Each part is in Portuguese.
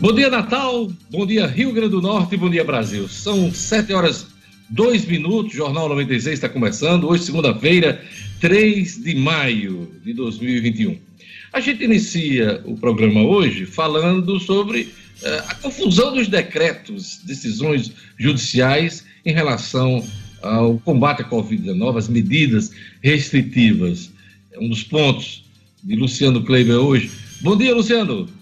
Bom dia, Natal. Bom dia, Rio Grande do Norte. Bom dia, Brasil. São 7 horas 2 minutos. Jornal 96 está começando. Hoje, segunda-feira, 3 de maio de 2021. A gente inicia o programa hoje falando sobre uh, a confusão dos decretos, decisões judiciais em relação ao combate à Covid-19, as medidas restritivas. É um dos pontos de Luciano Kleiber hoje. Bom dia, Luciano.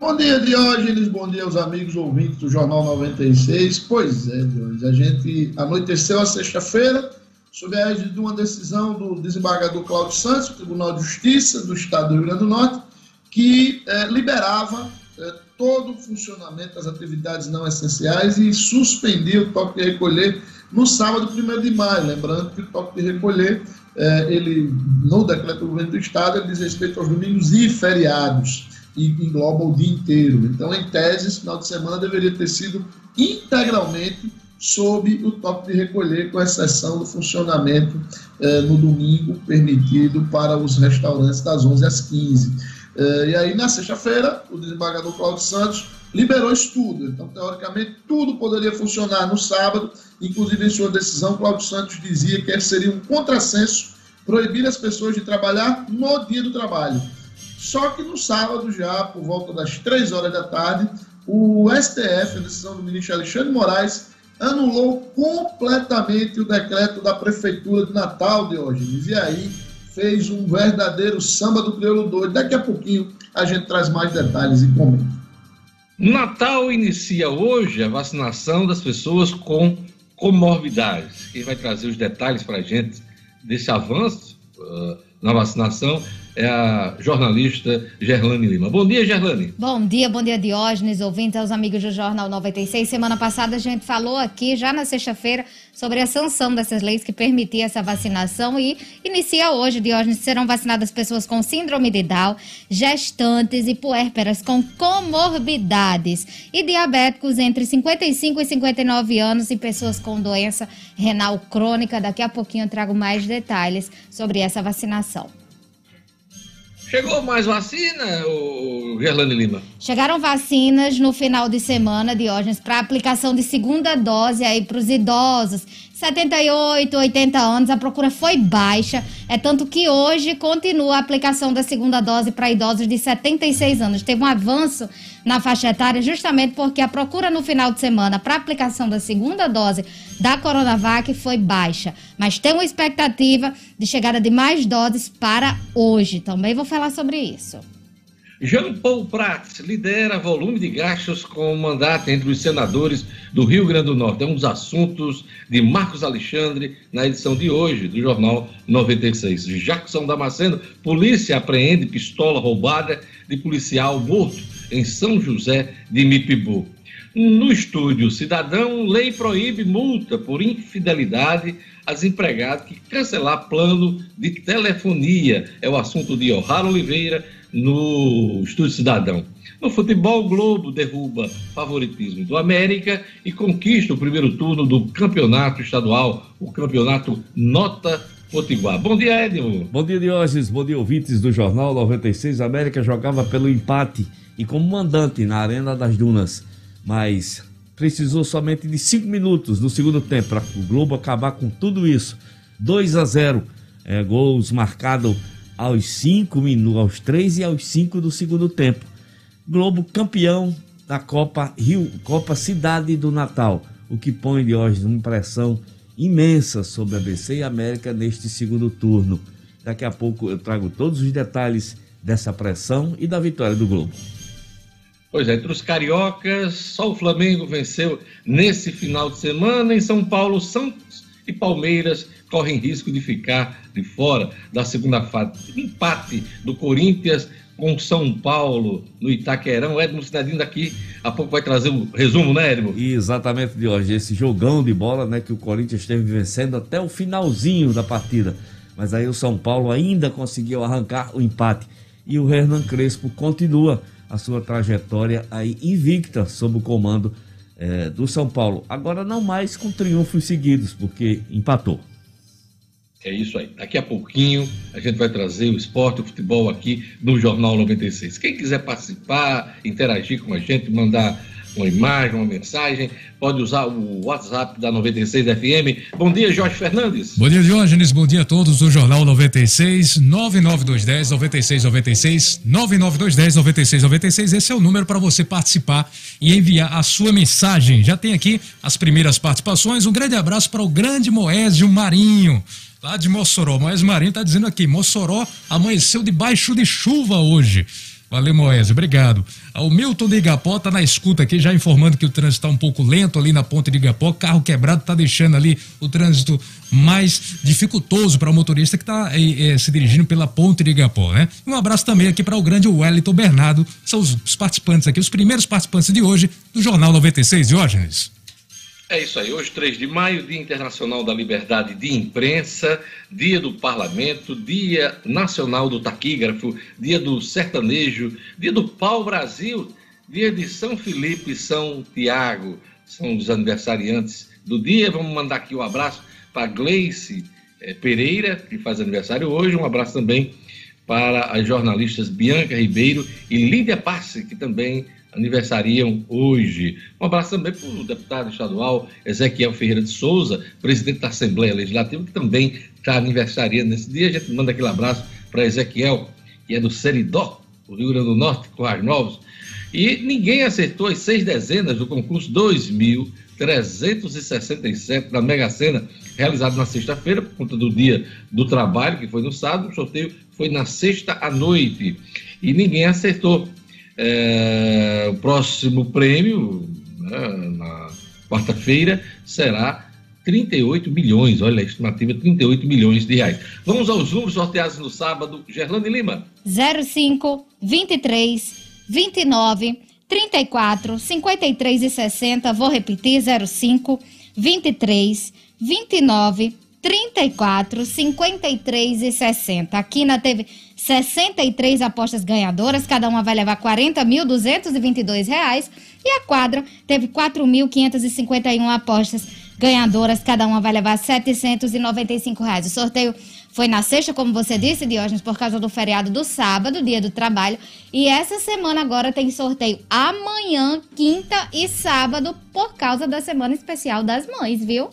Bom dia, Diógenes. Bom dia aos amigos ouvintes do Jornal 96. Pois é, Diógenes, a gente anoiteceu a sexta-feira sob a égide de uma decisão do desembargador Cláudio Santos, Tribunal de Justiça do Estado do Rio Grande do Norte, que eh, liberava eh, todo o funcionamento das atividades não essenciais e suspendia o toque de recolher no sábado 1 de maio. Lembrando que o toque de recolher, eh, ele, no decreto do governo do Estado, ele diz respeito aos domingos e feriados e engloba o dia inteiro. Então, em tese, esse final de semana deveria ter sido integralmente sob o toque de recolher, com exceção do funcionamento eh, no domingo permitido para os restaurantes das 11 às 15. Eh, e aí, na sexta-feira, o desembargador Cláudio Santos liberou isso tudo. Então, teoricamente, tudo poderia funcionar no sábado, inclusive em sua decisão, Cláudio Santos dizia que seria um contrassenso proibir as pessoas de trabalhar no dia do trabalho. Só que no sábado, já por volta das três horas da tarde, o STF, a decisão do ministro Alexandre Moraes, anulou completamente o decreto da Prefeitura de Natal de hoje. E aí fez um verdadeiro samba do crioulo doido. Daqui a pouquinho a gente traz mais detalhes e comenta. Natal inicia hoje a vacinação das pessoas com comorbidades. Quem vai trazer os detalhes para a gente desse avanço uh, na vacinação é a jornalista Gerlane Lima. Bom dia, Gerlane. Bom dia, bom dia, Diógenes, ouvintes aos amigos do Jornal 96. Semana passada a gente falou aqui, já na sexta-feira, sobre a sanção dessas leis que permitia essa vacinação e inicia hoje, Diógenes, serão vacinadas pessoas com síndrome de Down, gestantes e puérperas com comorbidades e diabéticos entre 55 e 59 anos e pessoas com doença renal crônica. Daqui a pouquinho eu trago mais detalhes sobre essa vacinação. Chegou mais vacina, o Gerlane Lima? Chegaram vacinas no final de semana, Diógenes, para aplicação de segunda dose aí para os idosos 78, 80 anos, a procura foi baixa. É tanto que hoje continua a aplicação da segunda dose para idosos de 76 anos. Teve um avanço na faixa etária justamente porque a procura no final de semana para aplicação da segunda dose da Coronavac foi baixa. Mas tem uma expectativa de chegada de mais doses para hoje. Também vou falar sobre isso. Jean Paul Prats lidera volume de gastos com mandato entre os senadores do Rio Grande do Norte. É um dos assuntos de Marcos Alexandre na edição de hoje do Jornal 96. Jackson Damasceno, polícia apreende pistola roubada de policial morto em São José de Mipibu. No estúdio Cidadão, lei proíbe multa por infidelidade às empregadas que cancelar plano de telefonia. É o assunto de O'Hara Oliveira, no Estúdio Cidadão. No futebol, Globo derruba favoritismo do América e conquista o primeiro turno do campeonato estadual, o campeonato Nota Potiguar. Bom dia, Edmo. Bom dia, Diógenes. Bom dia, ouvintes do Jornal 96. A América jogava pelo empate e como mandante na Arena das Dunas, mas precisou somente de cinco minutos no segundo tempo para o Globo acabar com tudo isso. 2 a 0, é, gols marcados aos 5 minutos, aos 3 e aos 5 do segundo tempo. Globo campeão da Copa Rio, Copa Cidade do Natal, o que põe de hoje uma pressão imensa sobre a BC e América neste segundo turno. Daqui a pouco eu trago todos os detalhes dessa pressão e da vitória do Globo. Pois é, entre os cariocas, só o Flamengo venceu nesse final de semana. Em São Paulo, Santos e Palmeiras correm risco de ficar de fora da segunda fase. Empate do Corinthians com São Paulo no Itaquerão. Edmo Cidadinho daqui a pouco vai trazer o um resumo, né, Edmo? Exatamente, de hoje. Esse jogão de bola né, que o Corinthians esteve vencendo até o finalzinho da partida. Mas aí o São Paulo ainda conseguiu arrancar o empate. E o Hernan Crespo continua a sua trajetória aí invicta sob o comando é, do São Paulo. Agora não mais com triunfos seguidos, porque empatou. É isso aí. Daqui a pouquinho a gente vai trazer o esporte, o futebol aqui no Jornal 96. Quem quiser participar, interagir com a gente, mandar uma imagem, uma mensagem, pode usar o WhatsApp da 96 FM. Bom dia, Jorge Fernandes. Bom dia, Diógenes. Bom dia a todos do Jornal 96, 99210 9696, 99210 9696. Esse é o número para você participar e enviar a sua mensagem. Já tem aqui as primeiras participações. Um grande abraço para o grande Moésio Marinho lá de Mossoró. Moésio Marinho está dizendo aqui: Mossoró amanheceu debaixo de chuva hoje. Valeu, Moésio, obrigado. O Milton de Igapó tá na escuta aqui, já informando que o trânsito está um pouco lento ali na ponte de Igapó. Carro quebrado está deixando ali o trânsito mais dificultoso para o motorista que está é, eh, eh, se dirigindo pela ponte de Igapó, né? Um abraço também aqui para o grande Wellington Bernardo, são os participantes aqui, os primeiros participantes de hoje do Jornal 96, Diógenes. É isso aí. Hoje, 3 de maio, Dia Internacional da Liberdade de Imprensa, Dia do Parlamento, Dia Nacional do Taquígrafo, Dia do Sertanejo, Dia do Pau Brasil, Dia de São Felipe e São Tiago. São os aniversariantes do dia. Vamos mandar aqui um abraço para Gleice eh, Pereira, que faz aniversário hoje. Um abraço também para as jornalistas Bianca Ribeiro e Lídia Passe, que também aniversariam hoje. Um abraço também para o deputado estadual Ezequiel Ferreira de Souza, presidente da Assembleia Legislativa, que também está aniversariando nesse dia. A gente manda aquele abraço para Ezequiel, que é do Seridó, do Rio Grande do Norte, Corrais Novos. E ninguém acertou as seis dezenas do concurso 2367 da Mega Sena, realizado na sexta-feira, por conta do dia do trabalho, que foi no sábado. O sorteio foi na sexta à noite. E ninguém acertou. É, o próximo prêmio, né, na quarta-feira, será 38 milhões. Olha, a estimativa é 38 milhões de reais. Vamos aos números sorteados no sábado. Gerlane Lima. 05, 23, 29, 34, 53 e 60. Vou repetir: 05, 23, 29, 34, 53 e 60. A Quina teve 63 apostas ganhadoras, cada uma vai levar 40.222 reais. E a quadra teve 4.551 apostas ganhadoras, cada uma vai levar 795 reais. O sorteio foi na sexta, como você disse, Diógenes, por causa do feriado do sábado, dia do trabalho. E essa semana agora tem sorteio amanhã, quinta e sábado, por causa da semana especial das mães, viu?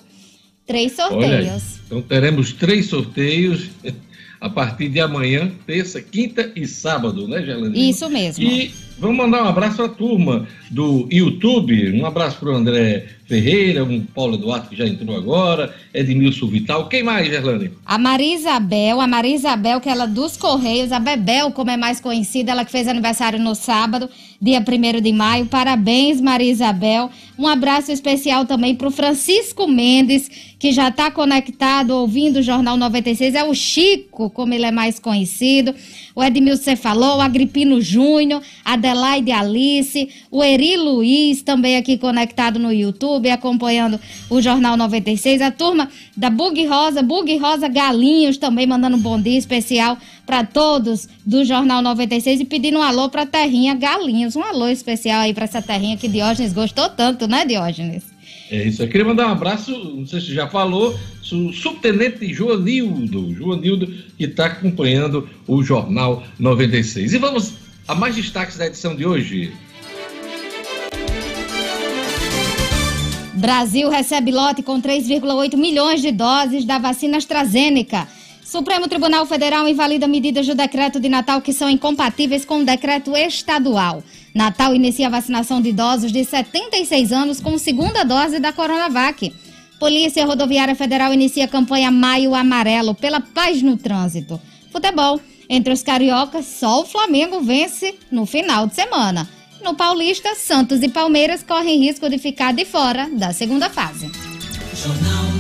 Três sorteios. então teremos três sorteios a partir de amanhã, terça, quinta e sábado, né, Gelane? Isso mesmo. E vamos mandar um abraço à turma do YouTube. Um abraço para o André Ferreira, um Paulo Eduardo que já entrou agora, Edmilson Vital. Quem mais, Gerlane? A Maria Isabel, a Maria Isabel, que ela é dos Correios, a Bebel, como é mais conhecida, ela que fez aniversário no sábado, dia 1 de maio. Parabéns, Maria Isabel. Um abraço especial também para o Francisco Mendes, que já está conectado, ouvindo o Jornal 96. É o Chico, como ele é mais conhecido. O Edmilson você falou, o Agripino Júnior, Adelaide Alice, o Eri Luiz, também aqui conectado no YouTube. Acompanhando o Jornal 96. A turma da Bug Rosa, Bug Rosa Galinhos também mandando um bom dia especial para todos do Jornal 96 e pedindo um alô para Terrinha Galinhos. Um alô especial aí para essa terrinha que Diógenes gostou tanto, né, Diógenes? É isso. Eu queria mandar um abraço, não sei se já falou, o subtenente Joanildo, Joanildo, que está acompanhando o Jornal 96. E vamos a mais destaques da edição de hoje. Brasil recebe lote com 3,8 milhões de doses da vacina AstraZeneca. Supremo Tribunal Federal invalida medidas do decreto de Natal que são incompatíveis com o decreto estadual. Natal inicia a vacinação de idosos de 76 anos com segunda dose da Coronavac. Polícia Rodoviária Federal inicia a campanha Maio Amarelo pela paz no trânsito. Futebol. Entre os cariocas, só o Flamengo vence no final de semana. No Paulista, Santos e Palmeiras correm risco de ficar de fora da segunda fase. Jornal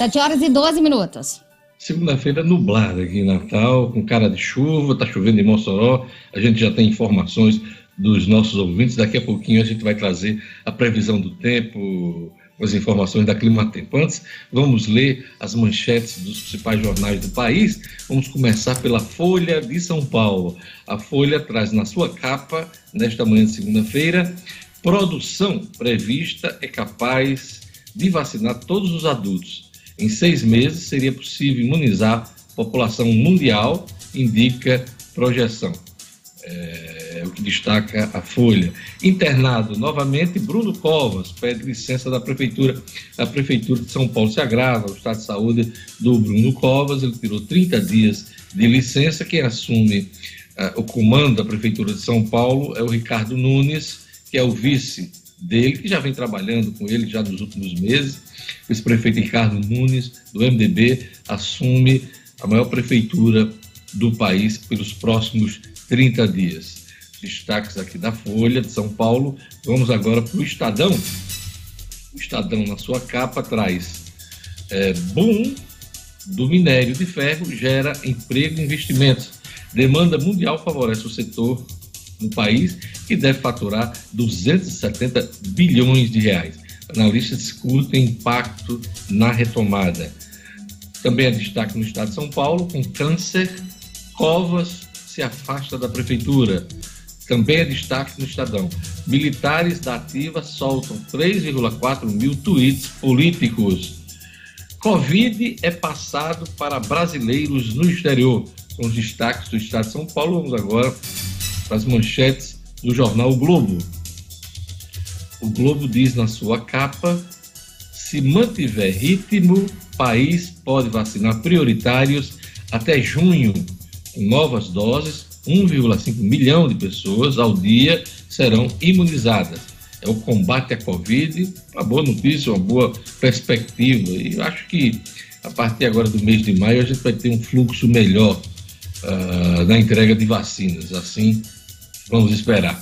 7 horas e 12 minutos. Segunda-feira nublada aqui em Natal, com cara de chuva, tá chovendo em Mossoró. A gente já tem informações dos nossos ouvintes. Daqui a pouquinho a gente vai trazer a previsão do tempo, as informações da Clima Tempo. Antes, vamos ler as manchetes dos principais jornais do país. Vamos começar pela Folha de São Paulo. A Folha traz na sua capa, nesta manhã de segunda-feira, produção prevista é capaz de vacinar todos os adultos. Em seis meses seria possível imunizar a população mundial, indica projeção. É, o que destaca a Folha. Internado novamente, Bruno Covas pede licença da Prefeitura. A Prefeitura de São Paulo se agrava o estado de saúde do Bruno Covas. Ele tirou 30 dias de licença. Quem assume uh, o comando da Prefeitura de São Paulo é o Ricardo Nunes, que é o vice dele, que já vem trabalhando com ele já nos últimos meses. Esse prefeito Ricardo Nunes, do MDB, assume a maior prefeitura do país pelos próximos 30 dias. Destaques aqui da Folha de São Paulo. Vamos agora para o Estadão. O Estadão, na sua capa, traz é, boom do minério de ferro gera emprego e investimentos. Demanda mundial favorece o setor no país, que deve faturar 270 bilhões de reais. Analistas discutem impacto na retomada. Também é destaque no estado de São Paulo, com câncer, Covas se afasta da prefeitura. Também é destaque no Estadão. Militares da Ativa soltam 3,4 mil tweets políticos. Covid é passado para brasileiros no exterior. São os destaques do Estado de São Paulo. Vamos agora para as manchetes do jornal o Globo. O Globo diz na sua capa: se mantiver ritmo, país pode vacinar prioritários até junho com novas doses, 1,5 milhão de pessoas ao dia serão imunizadas. É o combate à Covid, uma boa notícia, uma boa perspectiva. E eu acho que a partir agora do mês de maio a gente vai ter um fluxo melhor uh, na entrega de vacinas. Assim, vamos esperar.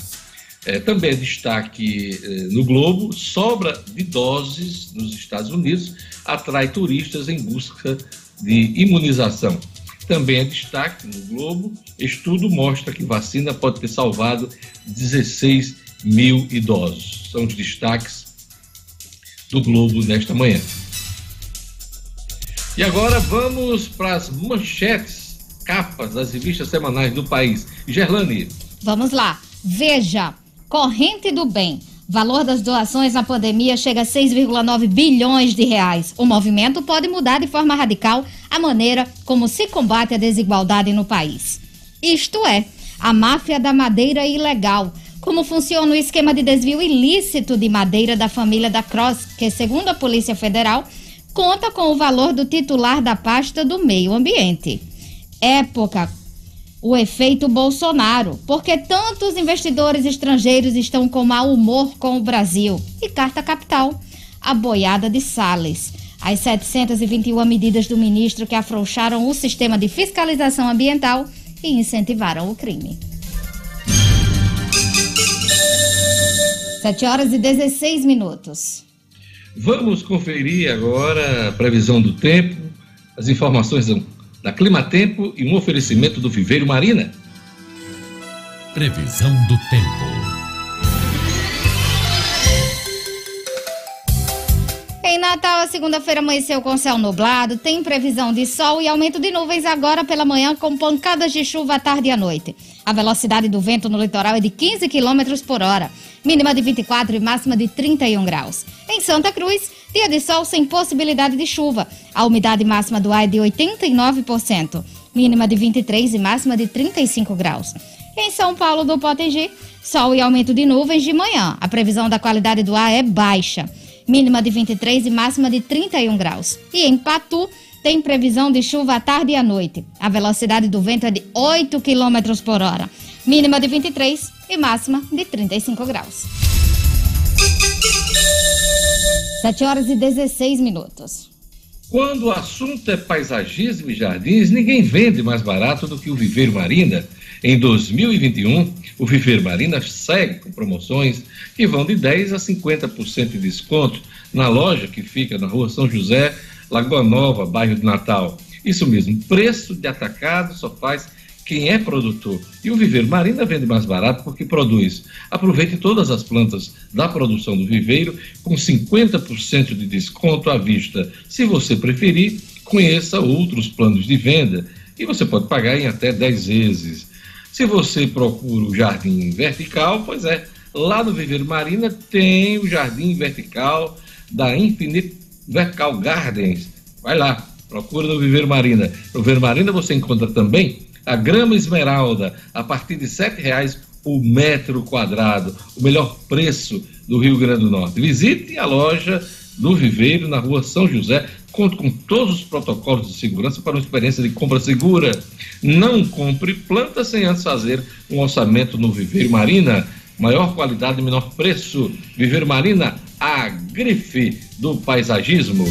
É, também é destaque eh, no Globo: sobra de doses nos Estados Unidos atrai turistas em busca de imunização. Também é destaque no Globo: estudo mostra que vacina pode ter salvado 16 mil idosos. São os destaques do Globo nesta manhã. E agora vamos para as manchetes, capas das revistas semanais do país. Gerlane. Vamos lá. Veja, corrente do bem. Valor das doações na pandemia chega a 6,9 bilhões de reais. O movimento pode mudar de forma radical a maneira como se combate a desigualdade no país. Isto é, a máfia da madeira ilegal. Como funciona o esquema de desvio ilícito de madeira da família da Cross, que, segundo a Polícia Federal, conta com o valor do titular da pasta do meio ambiente. Época o efeito Bolsonaro, porque tantos investidores estrangeiros estão com mau humor com o Brasil. E carta capital, a boiada de Salles. As 721 medidas do ministro que afrouxaram o sistema de fiscalização ambiental e incentivaram o crime. 7 horas e 16 minutos. Vamos conferir agora a previsão do tempo, as informações da Climatempo e um oferecimento do Viveiro Marina. Previsão do tempo. Em Natal, a segunda-feira amanheceu com céu nublado, tem previsão de sol e aumento de nuvens agora pela manhã, com pancadas de chuva à tarde e à noite. A velocidade do vento no litoral é de 15 km por hora, mínima de 24 e máxima de 31 graus. Em Santa Cruz, dia de sol sem possibilidade de chuva. A umidade máxima do ar é de 89%, mínima de 23 e máxima de 35 graus. Em São Paulo do Potengi, sol e aumento de nuvens de manhã. A previsão da qualidade do ar é baixa, mínima de 23 e máxima de 31 graus. E em Patu, tem previsão de chuva à tarde e à noite. A velocidade do vento é de 8 km por hora. Mínima de 23 e máxima de 35 graus. 7 horas e 16 minutos. Quando o assunto é paisagismo e jardins, ninguém vende mais barato do que o Viveiro Marina. Em 2021, o Viveiro Marina segue com promoções que vão de 10% a 50% de desconto na loja que fica na rua São José, Lagoa Nova, bairro de Natal. Isso mesmo, preço de atacado só faz quem é produtor. E o viveiro Marina vende mais barato porque produz. Aproveite todas as plantas da produção do viveiro com 50% de desconto à vista. Se você preferir, conheça outros planos de venda e você pode pagar em até 10 vezes. Se você procura o jardim vertical, pois é, lá no Viveiro Marina tem o jardim vertical da Infinite Vertical Gardens. Vai lá, procura no Viver Marina. No Viver Marina você encontra também a grama esmeralda a partir de R$ reais o metro quadrado, o melhor preço do Rio Grande do Norte. Visite a loja do Viveiro na rua São José. Conto com todos os protocolos de segurança para uma experiência de compra segura. Não compre planta sem antes fazer um orçamento no Viveiro Marina. Maior qualidade menor preço. Viveiro Marina, a grife do paisagismo.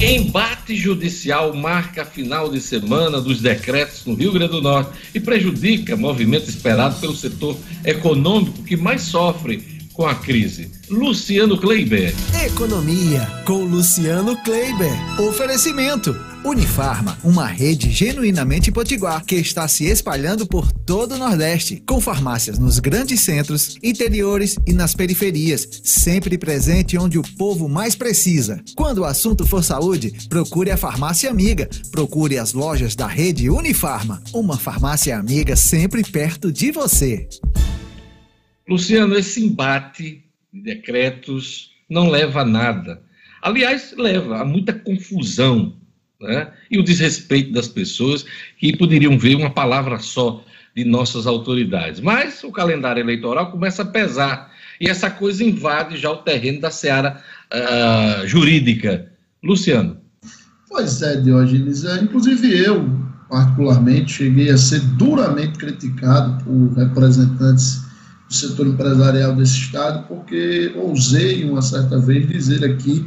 Embate judicial marca a final de semana dos decretos no Rio Grande do Norte e prejudica movimento esperado pelo setor econômico que mais sofre com a crise. Luciano Kleiber. Economia com Luciano Kleiber. Oferecimento. Unifarma, uma rede genuinamente potiguar que está se espalhando por todo o Nordeste, com farmácias nos grandes centros, interiores e nas periferias, sempre presente onde o povo mais precisa. Quando o assunto for saúde, procure a farmácia amiga. Procure as lojas da rede Unifarma, uma farmácia amiga sempre perto de você. Luciano, esse embate de decretos não leva a nada. Aliás, leva a muita confusão né? e o desrespeito das pessoas que poderiam ver uma palavra só de nossas autoridades. Mas o calendário eleitoral começa a pesar e essa coisa invade já o terreno da seara uh, jurídica. Luciano. Pois é, Diógenes. É, inclusive eu, particularmente, cheguei a ser duramente criticado por representantes do setor empresarial desse estado, porque ousei uma certa vez dizer aqui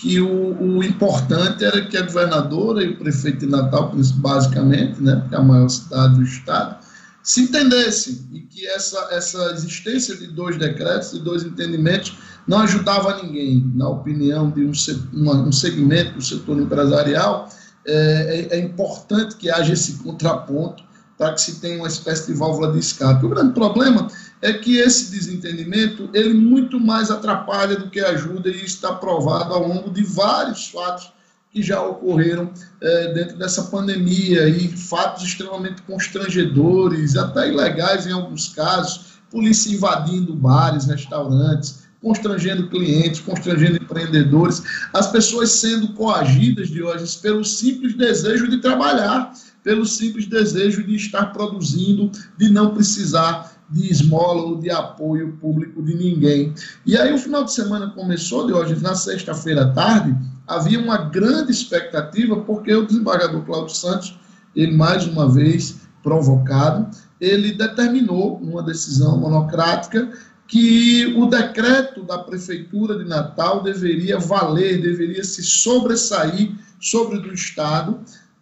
que o, o, importante era que a governadora e o prefeito de Natal, basicamente, né, que é a maior cidade do estado, se entendessem e que essa, essa existência de dois decretos, de dois entendimentos, não ajudava ninguém. Na opinião de um, uma, um segmento do setor empresarial, é, é, é importante que haja esse contraponto para que se tenha uma espécie de válvula de escape. O grande problema é que esse desentendimento ele muito mais atrapalha do que ajuda e está provado ao longo de vários fatos que já ocorreram é, dentro dessa pandemia e fatos extremamente constrangedores, até ilegais em alguns casos, polícia invadindo bares, restaurantes, constrangendo clientes, constrangendo empreendedores, as pessoas sendo coagidas de hoje pelo simples desejo de trabalhar, pelo simples desejo de estar produzindo, de não precisar de esmola ou de apoio público de ninguém. E aí o final de semana começou, de hoje, na sexta-feira à tarde, havia uma grande expectativa, porque o desembargador Cláudio Santos, ele mais uma vez provocado, ele determinou, numa decisão monocrática, que o decreto da Prefeitura de Natal deveria valer, deveria se sobressair sobre o do Estado,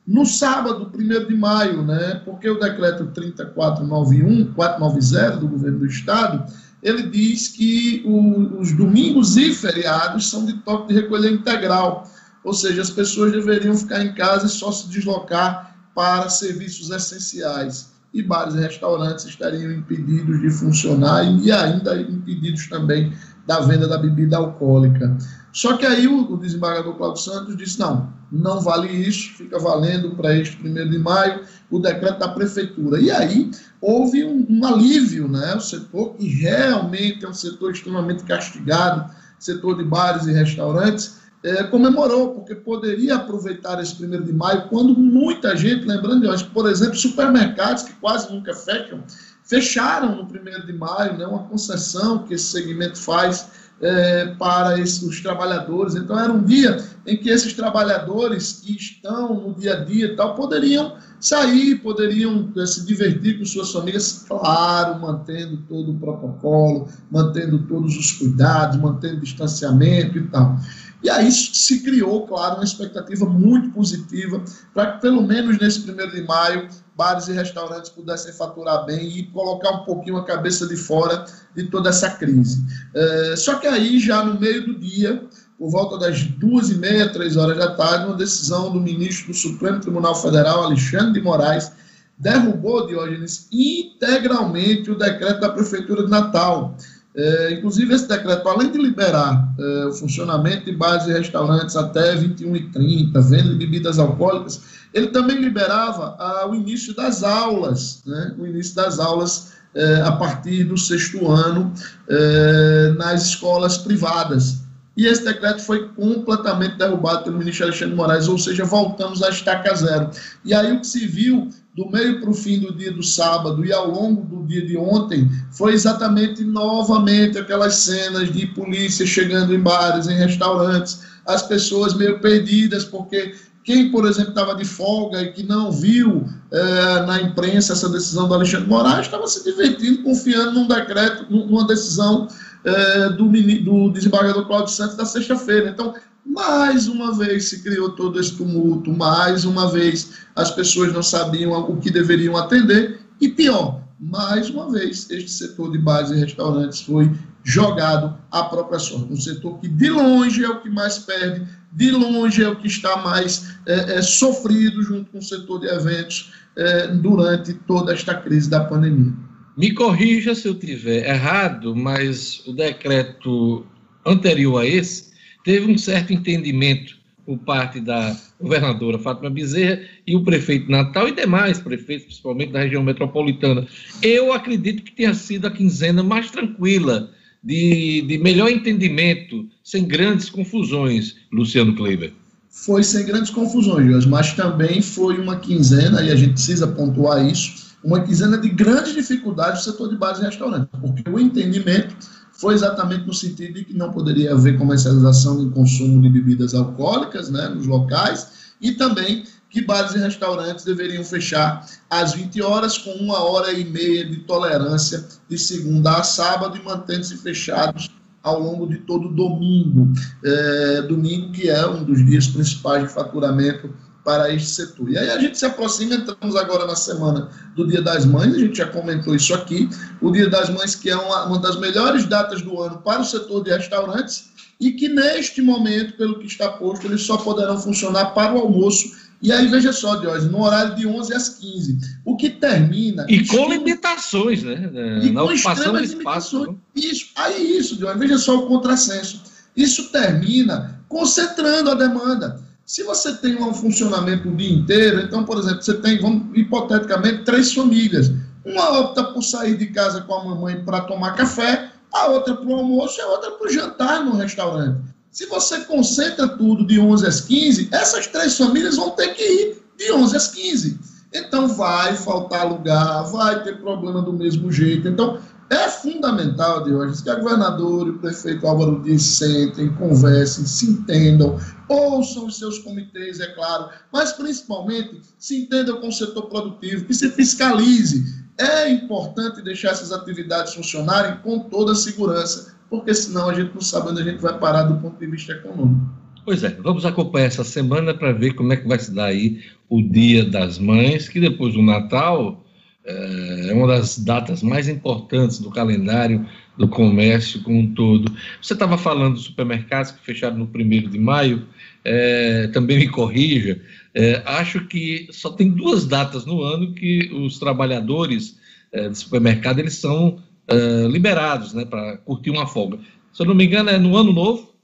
no sábado, 1 de maio, né, porque o decreto 3491, 490 do governo do estado, ele diz que o, os domingos e feriados são de toque de recolher integral, ou seja, as pessoas deveriam ficar em casa e só se deslocar para serviços essenciais. E bares e restaurantes estariam impedidos de funcionar e ainda impedidos também da venda da bebida alcoólica. Só que aí o, desembargador Cláudio Santos disse: não, não vale isso, fica valendo para este primeiro de maio o decreto da prefeitura. E aí houve um, um, alívio, né? O setor que realmente é um setor extremamente castigado, setor de bares e restaurantes, é, comemorou, porque poderia aproveitar esse primeiro de maio, quando muita gente, lembrando de hoje, por exemplo, supermercados que quase nunca fecham, fecharam no primeiro de maio, né? Uma concessão que esse segmento faz é, para esses, os trabalhadores. Então, era um dia em que esses trabalhadores que estão no dia a dia e tal poderiam sair, poderiam é, se divertir com suas famílias, claro, mantendo todo o protocolo, mantendo todos os cuidados, mantendo distanciamento e tal. E aí se criou, claro, uma expectativa muito positiva para que, pelo menos nesse primeiro de maio, bares e restaurantes pudessem faturar bem e colocar um pouquinho a cabeça de fora de toda essa crise. É, só que aí, já no meio do dia, por volta das duas e meia, três horas da tarde, uma decisão do ministro do Supremo Tribunal Federal, Alexandre de Moraes, derrubou, Diógenes, integralmente o decreto da Prefeitura de Natal. É, inclusive, esse decreto, além de liberar é, o funcionamento de bares e restaurantes até 21h30, venda de bebidas alcoólicas, ele também liberava ah, o início das aulas, né? o início das aulas é, a partir do sexto ano é, nas escolas privadas. E esse decreto foi completamente derrubado pelo ministro Alexandre Moraes, ou seja, voltamos a estaca zero. E aí o que se viu do meio para o fim do dia do sábado e ao longo do dia de ontem foi exatamente novamente aquelas cenas de polícia chegando em bares, em restaurantes, as pessoas meio perdidas, porque quem, por exemplo, estava de folga e que não viu é, na imprensa essa decisão do Alexandre Moraes, estava se divertindo, confiando num decreto, numa decisão é, do, do desembargador Cláudio Santos da sexta-feira. Então, mais uma vez se criou todo esse tumulto, mais uma vez as pessoas não sabiam o que deveriam atender, e pior, mais uma vez este setor de bares e restaurantes foi jogado à própria sorte. Um setor que de longe é o que mais perde, de longe é o que está mais é, é, sofrido junto com o setor de eventos é, durante toda esta crise da pandemia. Me corrija se eu tiver errado, mas o decreto anterior a esse teve um certo entendimento por parte da governadora Fátima Bezerra e o prefeito Natal e demais prefeitos, principalmente da região metropolitana. Eu acredito que tenha sido a quinzena mais tranquila, de, de melhor entendimento, sem grandes confusões, Luciano Kleiber. Foi sem grandes confusões, mas também foi uma quinzena, e a gente precisa pontuar isso, uma quinzena de grandes dificuldades no setor de bares e restaurantes, porque o entendimento foi exatamente no sentido de que não poderia haver comercialização e consumo de bebidas alcoólicas né, nos locais e também que bares e restaurantes deveriam fechar às 20 horas, com uma hora e meia de tolerância de segunda a sábado e mantendo-se fechados ao longo de todo domingo. É, domingo, que é um dos dias principais de faturamento para este setor. E aí a gente se aproxima, entramos agora na semana do Dia das Mães, a gente já comentou isso aqui, o Dia das Mães que é uma, uma das melhores datas do ano para o setor de restaurantes e que neste momento, pelo que está posto, eles só poderão funcionar para o almoço e aí, veja só, Diógenes, no horário de 11 às 15. O que termina. E com limitações, né? E Na com ocupação do espaço. Né? Isso, aí, isso, Diógenes, veja só o contrassenso. Isso termina concentrando a demanda. Se você tem um funcionamento o dia inteiro, então, por exemplo, você tem, vamos, hipoteticamente, três famílias. Uma opta por sair de casa com a mamãe para tomar café, a outra para o almoço e a outra para o jantar no restaurante. Se você concentra tudo de 11 às 15, essas três famílias vão ter que ir de 11 às 15. Então vai faltar lugar, vai ter problema do mesmo jeito. Então é fundamental, Diógenes, que a governadora e o prefeito Álvaro Dias sentem, conversem, se entendam, ouçam os seus comitês, é claro, mas principalmente se entendam com o setor produtivo, que se fiscalize. É importante deixar essas atividades funcionarem com toda a segurança, porque senão a gente não sabe onde a gente vai parar do ponto de vista econômico. Pois é, vamos acompanhar essa semana para ver como é que vai se dar aí o Dia das Mães, que depois do Natal é uma das datas mais importantes do calendário do comércio como um todo. Você estava falando dos supermercados que fecharam no primeiro de maio, é, também me corrija, é, acho que só tem duas datas no ano que os trabalhadores é, de supermercado eles são é, liberados né, para curtir uma folga. Se eu não me engano, é no ano novo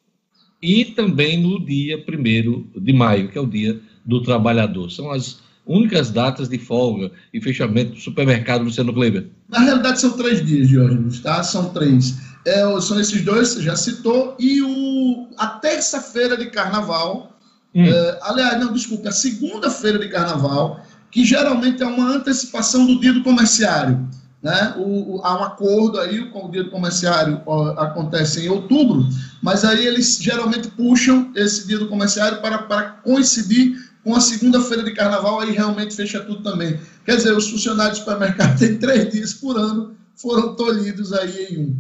e também no dia 1 de maio, que é o dia do trabalhador. São as únicas datas de folga e fechamento do supermercado Luciano Kleber? Na realidade, são três dias, Diógenes, tá? São três. É, são esses dois, você já citou, e o, a terça-feira de carnaval. Hum. É, aliás, não, desculpa, a segunda-feira de carnaval, que geralmente é uma antecipação do dia do comerciário. Né? O, o, há um acordo aí, o, o dia do comerciário ó, acontece em outubro, mas aí eles geralmente puxam esse dia do comerciário para, para coincidir com a segunda-feira de carnaval, aí realmente fecha tudo também. Quer dizer, os funcionários do supermercado têm três dias por ano, foram tolhidos aí em um.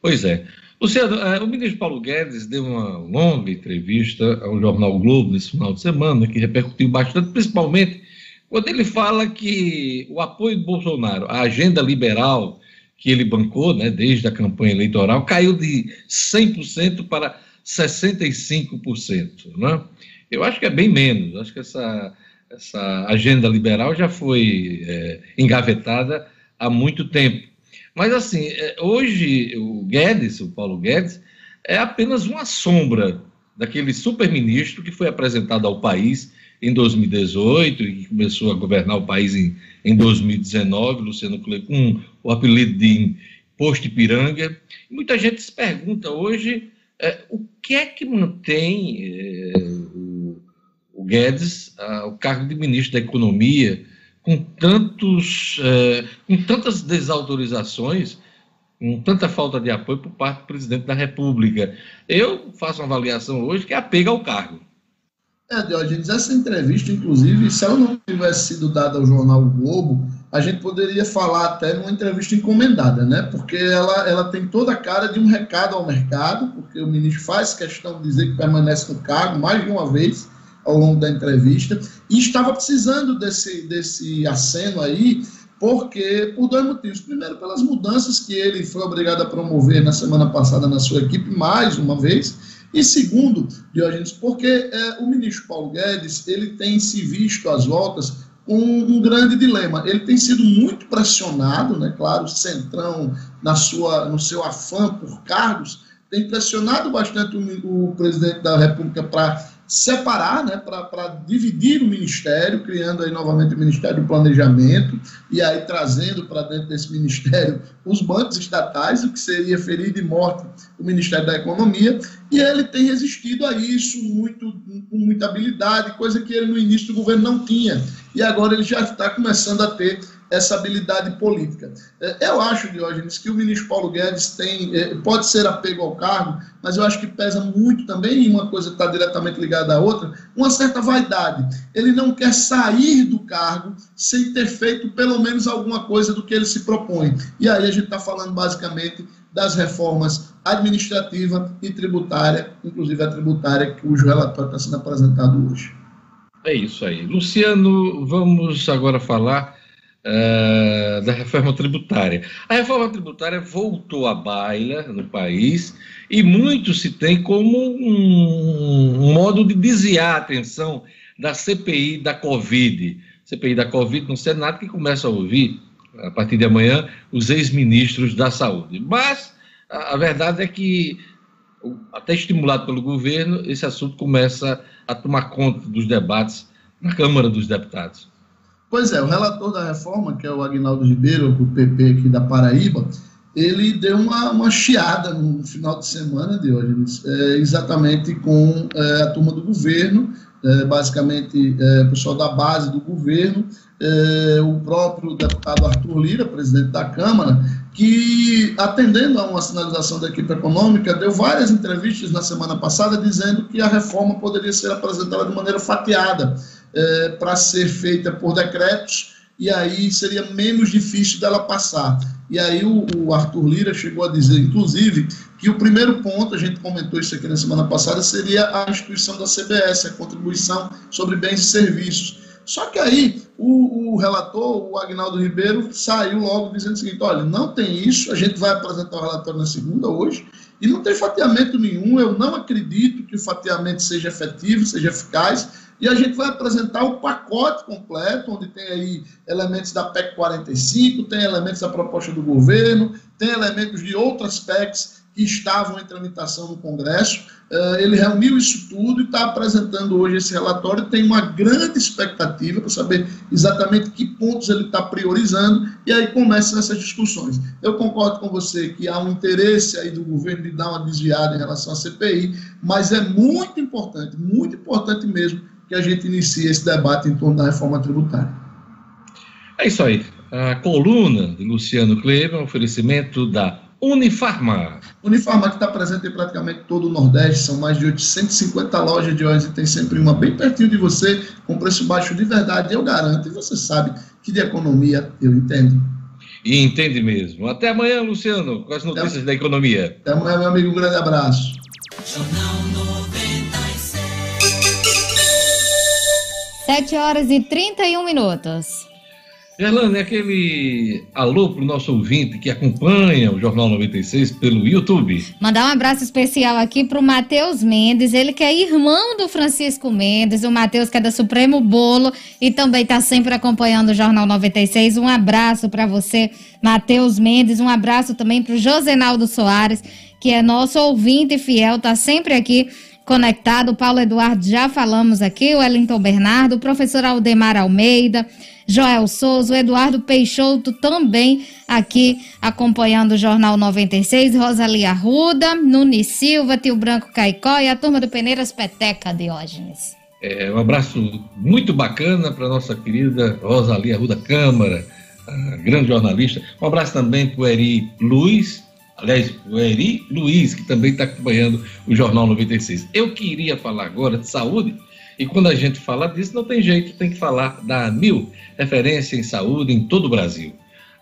Pois é. Luciano, eh, o ministro Paulo Guedes deu uma longa entrevista ao jornal Globo nesse final de semana, que repercutiu bastante, principalmente quando ele fala que o apoio do Bolsonaro à agenda liberal que ele bancou, né, desde a campanha eleitoral, caiu de 100% para 65%. Né? Eu acho que é bem menos. Acho que essa, essa agenda liberal já foi é, engavetada há muito tempo. Mas, assim, é, hoje o Guedes, o Paulo Guedes, é apenas uma sombra daquele super-ministro que foi apresentado ao país em 2018 e que começou a governar o país em, em 2019, Luciano Cleber, com o apelido de Posto Ipiranga. Muita gente se pergunta hoje é, o que é que mantém é, Guedes a, o cargo de ministro da Economia com, tantos, é, com tantas desautorizações, com tanta falta de apoio por parte do presidente da República. Eu faço uma avaliação hoje que é apega ao cargo. É, Diogenes, essa entrevista, inclusive, se ela não tivesse sido dada ao jornal o Globo, a gente poderia falar até numa entrevista encomendada, né? Porque ela, ela tem toda a cara de um recado ao mercado, porque o ministro faz questão de dizer que permanece no cargo mais de uma vez ao longo da entrevista, e estava precisando desse, desse aceno aí, porque por dois motivos. Primeiro, pelas mudanças que ele foi obrigado a promover na semana passada na sua equipe, mais uma vez, e segundo, Diógenes, porque é, o ministro Paulo Guedes ele tem se visto às voltas com um, grande dilema. Ele tem sido muito pressionado, né? Claro, centrão na sua, no seu afã por cargos, tem pressionado bastante o, o presidente da República para separar, né, para dividir o ministério, criando aí novamente o Ministério do Planejamento e aí trazendo para dentro desse ministério os bancos estatais, o que seria ferir de morte o Ministério da Economia, e ele tem resistido a isso muito, com muita habilidade, coisa que ele no início do governo não tinha, e agora ele já está começando a ter essa habilidade política. É, eu acho, Diógenes, que o ministro Paulo Guedes tem, é, pode ser apego ao cargo, mas eu acho que pesa muito também, e uma coisa está diretamente ligada à outra, uma certa vaidade. Ele não quer sair do cargo sem ter feito pelo menos alguma coisa do que ele se propõe. E aí a gente está falando basicamente das reformas administrativa e tributária, inclusive a tributária, cujo relatório está sendo apresentado hoje. É isso aí. Luciano, vamos agora falar uh, da reforma tributária. A reforma tributária voltou à baila no país e muito se tem como um, um modo de desviar a atenção da CPI da Covid. CPI da Covid no Senado, que começa a ouvir, a partir de amanhã, os ex-ministros da Saúde. Mas a, a verdade é que, até estimulado pelo governo, esse assunto começa a tomar conta dos debates na Câmara dos Deputados. Pois é, o relator da reforma, que é o Agnaldo Ribeiro, do PP aqui da Paraíba, ele deu uma, uma chiada no final de semana de hoje, é, exatamente com é, a turma do governo, é, basicamente é, o pessoal da base do governo, é, o próprio deputado Arthur Lira, presidente da Câmara, que, atendendo a uma sinalização da equipe econômica, deu várias entrevistas na semana passada dizendo que a reforma poderia ser apresentada de maneira fatiada é, para ser feita por decretos e aí seria menos difícil dela passar. E aí o, o, Arthur Lira chegou a dizer, inclusive, que o primeiro ponto, a gente comentou isso aqui na semana passada, seria a instituição da CBS, a contribuição sobre bens e serviços. Só que aí o, o relator, o Agnaldo Ribeiro, saiu logo dizendo o seguinte: olha, não tem isso, a gente vai apresentar o relatório na segunda hoje, e não tem fatiamento nenhum, eu não acredito que o fatiamento seja efetivo, seja eficaz e a gente vai apresentar o pacote completo, onde tem aí elementos da PEC 45, tem elementos da proposta do governo, tem elementos de outras PECs que estavam em tramitação no Congresso. Uh, ele reuniu isso tudo e está apresentando hoje esse relatório. Tem uma grande expectativa para saber exatamente que pontos ele está priorizando e aí começam essas discussões. Eu concordo com você que há um interesse aí do governo de dar uma desviada em relação à CPI, mas é muito importante, muito importante mesmo que a gente inicie esse debate em torno da reforma tributária. É isso aí. A coluna de Luciano Kleber, oferecimento da Unifarma. Unifarma que está presente em praticamente todo o Nordeste, são mais de 850 lojas de óleo e tem sempre uma bem pertinho de você, com preço baixo de verdade, eu garanto. E você sabe que de economia eu entendo. E entende mesmo. Até amanhã, Luciano, com as notícias Até... da economia. Até amanhã, meu amigo. Um grande abraço. Jornal 7 horas e 31 minutos. Gerlane, aquele alô para o nosso ouvinte que acompanha o Jornal 96 pelo YouTube. Mandar um abraço especial aqui para o Matheus Mendes, ele que é irmão do Francisco Mendes, o Matheus que é da Supremo Bolo e também está sempre acompanhando o Jornal 96. Um abraço para você, Matheus Mendes, um abraço também para o Josenaldo Soares, que é nosso ouvinte fiel, está sempre aqui conectado. Paulo Eduardo já falamos aqui, o Wellington Bernardo, o professor Aldemar Almeida, Joel Souza, o Eduardo Peixoto também aqui acompanhando o Jornal 96, Rosalia Arruda, Nunes Silva, Tio Branco Caicó e a turma do Peneiras Peteca, Diógenes. É, um abraço muito bacana para nossa querida Rosalia Arruda Câmara, grande jornalista. Um abraço também para o Eri Luiz, aliás, o Eri Luiz, que também está acompanhando o Jornal 96. Eu queria falar agora de saúde, e quando a gente fala disso, não tem jeito, tem que falar da AMIL, referência em saúde em todo o Brasil.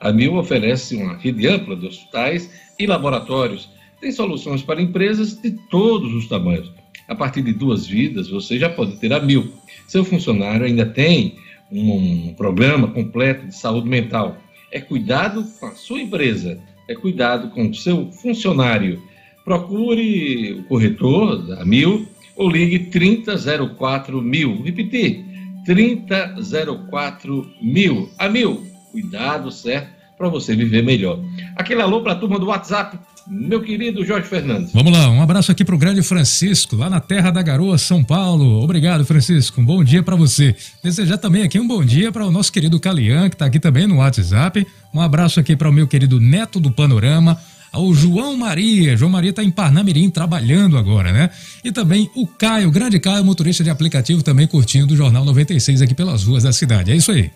A AMIL oferece uma rede ampla de hospitais e laboratórios. Tem soluções para empresas de todos os tamanhos. A partir de duas vidas, você já pode ter a AMIL. Seu funcionário ainda tem um programa completo de saúde mental. É cuidado com a sua empresa, é cuidado com o seu funcionário. Procure o corretor da AMIL ou ligue 3004 mil. Repetir, 3004 mil. A mil, cuidado, certo? Para você viver melhor. Aquele alô para a turma do WhatsApp, meu querido Jorge Fernandes. Vamos lá, um abraço aqui para o grande Francisco, lá na Terra da Garoa, São Paulo. Obrigado, Francisco. Um bom dia para você. Desejar também aqui um bom dia para o nosso querido Calian, que está aqui também no WhatsApp. Um abraço aqui para o meu querido Neto do Panorama ao João Maria. João Maria está em Parnamirim trabalhando agora, né? E também o Caio, o grande Caio, motorista de aplicativo, também curtindo o Jornal 96 aqui pelas ruas da cidade. É isso aí.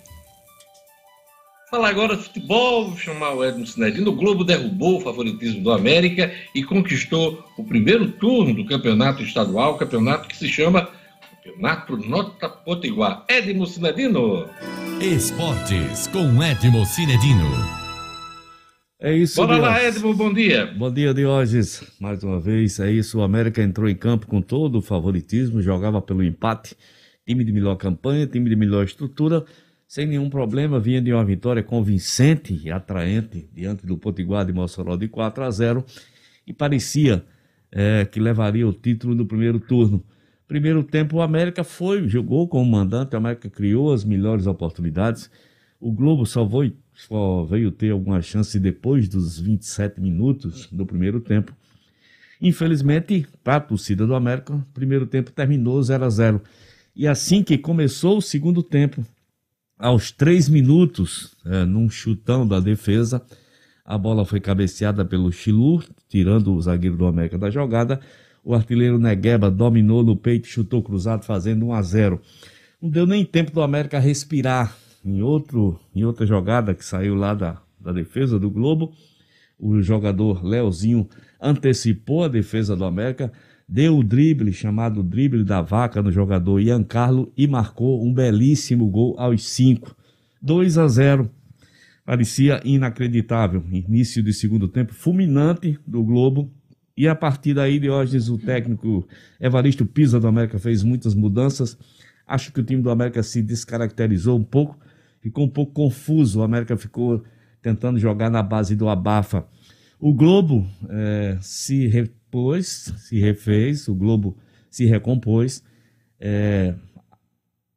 Falar agora de futebol, vou chamar o Edmo Sinedino. O Globo derrubou o favoritismo do América e conquistou o primeiro turno do campeonato estadual, campeonato que se chama Campeonato Nota Potiguar. Edmo Sinedino. Esportes com Edmo Sinedino. É isso, Bora lá, Edmo, bom dia. Bom dia, Diógenes. Mais uma vez, é isso. O América entrou em campo com todo o favoritismo, jogava pelo empate. Time de melhor campanha, time de melhor estrutura, sem nenhum problema. Vinha de uma vitória convincente e atraente diante do Potiguar de Mossoró de 4 a 0 e parecia é, que levaria o título no primeiro turno. Primeiro tempo, o América foi, jogou como mandante, o América criou as melhores oportunidades. O Globo salvou só veio ter alguma chance depois dos 27 minutos do primeiro tempo. Infelizmente, para a torcida do América, o primeiro tempo terminou 0 a 0 E assim que começou o segundo tempo, aos três minutos, é, num chutão da defesa, a bola foi cabeceada pelo Chilu, tirando o zagueiro do América da jogada. O artilheiro Negueba dominou no peito, chutou cruzado, fazendo 1 a 0 Não deu nem tempo do América respirar em, outro, em outra jogada que saiu lá da, da defesa do Globo, o jogador Leozinho antecipou a defesa do América, deu o drible, chamado drible da vaca no jogador Ian Carlo e marcou um belíssimo gol aos 5. 2 a 0. Parecia inacreditável. Início de segundo tempo fulminante do Globo. E a partir daí, Diógenes, o técnico Evaristo Pisa do América fez muitas mudanças. Acho que o time do América se descaracterizou um pouco ficou um pouco confuso. O América ficou tentando jogar na base do abafa. O Globo é, se repôs, se refez, o Globo se recompôs, é,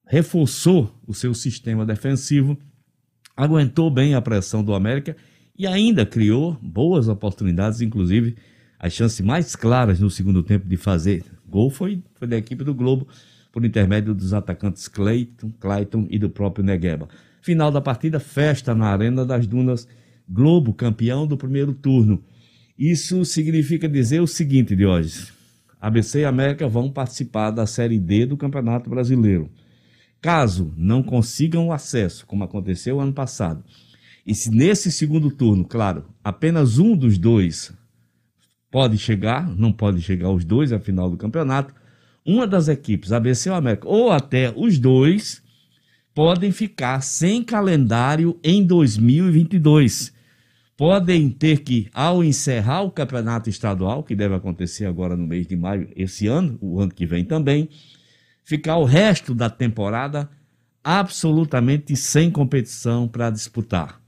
reforçou o seu sistema defensivo, aguentou bem a pressão do América e ainda criou boas oportunidades, inclusive as chances mais claras no segundo tempo de fazer gol foi, foi da equipe do Globo, por intermédio dos atacantes Clayton, Clayton e do próprio Negueba. Final da partida, festa na Arena das Dunas, Globo campeão do primeiro turno. Isso significa dizer o seguinte, Diógenes. ABC e América vão participar da Série D do Campeonato Brasileiro. Caso não consigam o acesso, como aconteceu ano passado, e se nesse segundo turno, claro, apenas um dos dois pode chegar, não pode chegar os dois à final do campeonato, uma das equipes, ABC ou América, ou até os dois, podem ficar sem calendário em 2022. Podem ter que, ao encerrar o campeonato estadual, que deve acontecer agora no mês de maio, esse ano, o ano que vem também, ficar o resto da temporada absolutamente sem competição para disputar.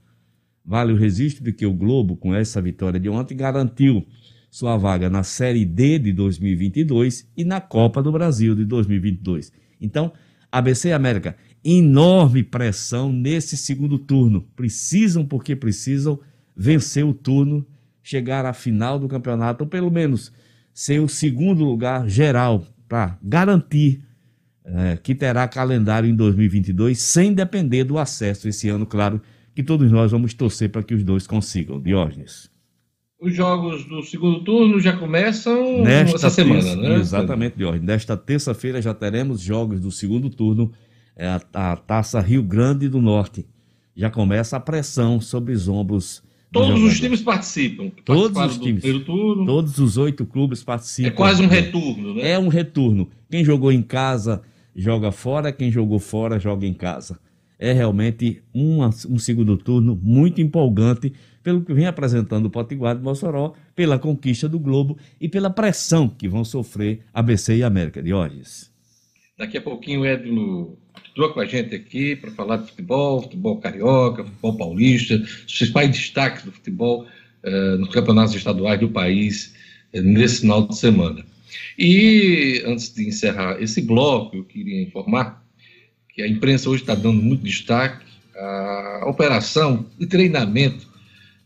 Vale o registro de que o Globo, com essa vitória de ontem, garantiu sua vaga na Série D de 2022 e na Copa do Brasil de 2022. Então, ABC América enorme pressão nesse segundo turno. Precisam, porque precisam, vencer o turno, chegar à final do campeonato, ou pelo menos ser o segundo lugar geral, para garantir é, que terá calendário em 2022 sem depender do acesso esse ano, claro, que todos nós vamos torcer para que os dois consigam. Diógenes. Os jogos do segundo turno já começam Nesta essa semana, né? Exatamente, Diógenes. Nesta terça-feira já teremos jogos do segundo turno, é a, a Taça Rio Grande do Norte. Já começa a pressão sobre os ombros Todos os times participam. Todos os times. Todos os oito clubes participam. É quase um retorno, né? É um retorno. Quem jogou em casa joga fora, quem jogou fora joga em casa. É realmente um, um segundo turno muito empolgante pelo que vem apresentando o Potiguar de Mossoró, pela conquista do Globo e pela pressão que vão sofrer ABC e América de Orges. Daqui a pouquinho o Edno atua com a gente aqui para falar de futebol, futebol carioca, futebol paulista, os principais destaques do futebol uh, nos campeonatos estaduais do país uh, nesse final de semana. E antes de encerrar esse bloco, eu queria informar que a imprensa hoje está dando muito destaque à operação de treinamento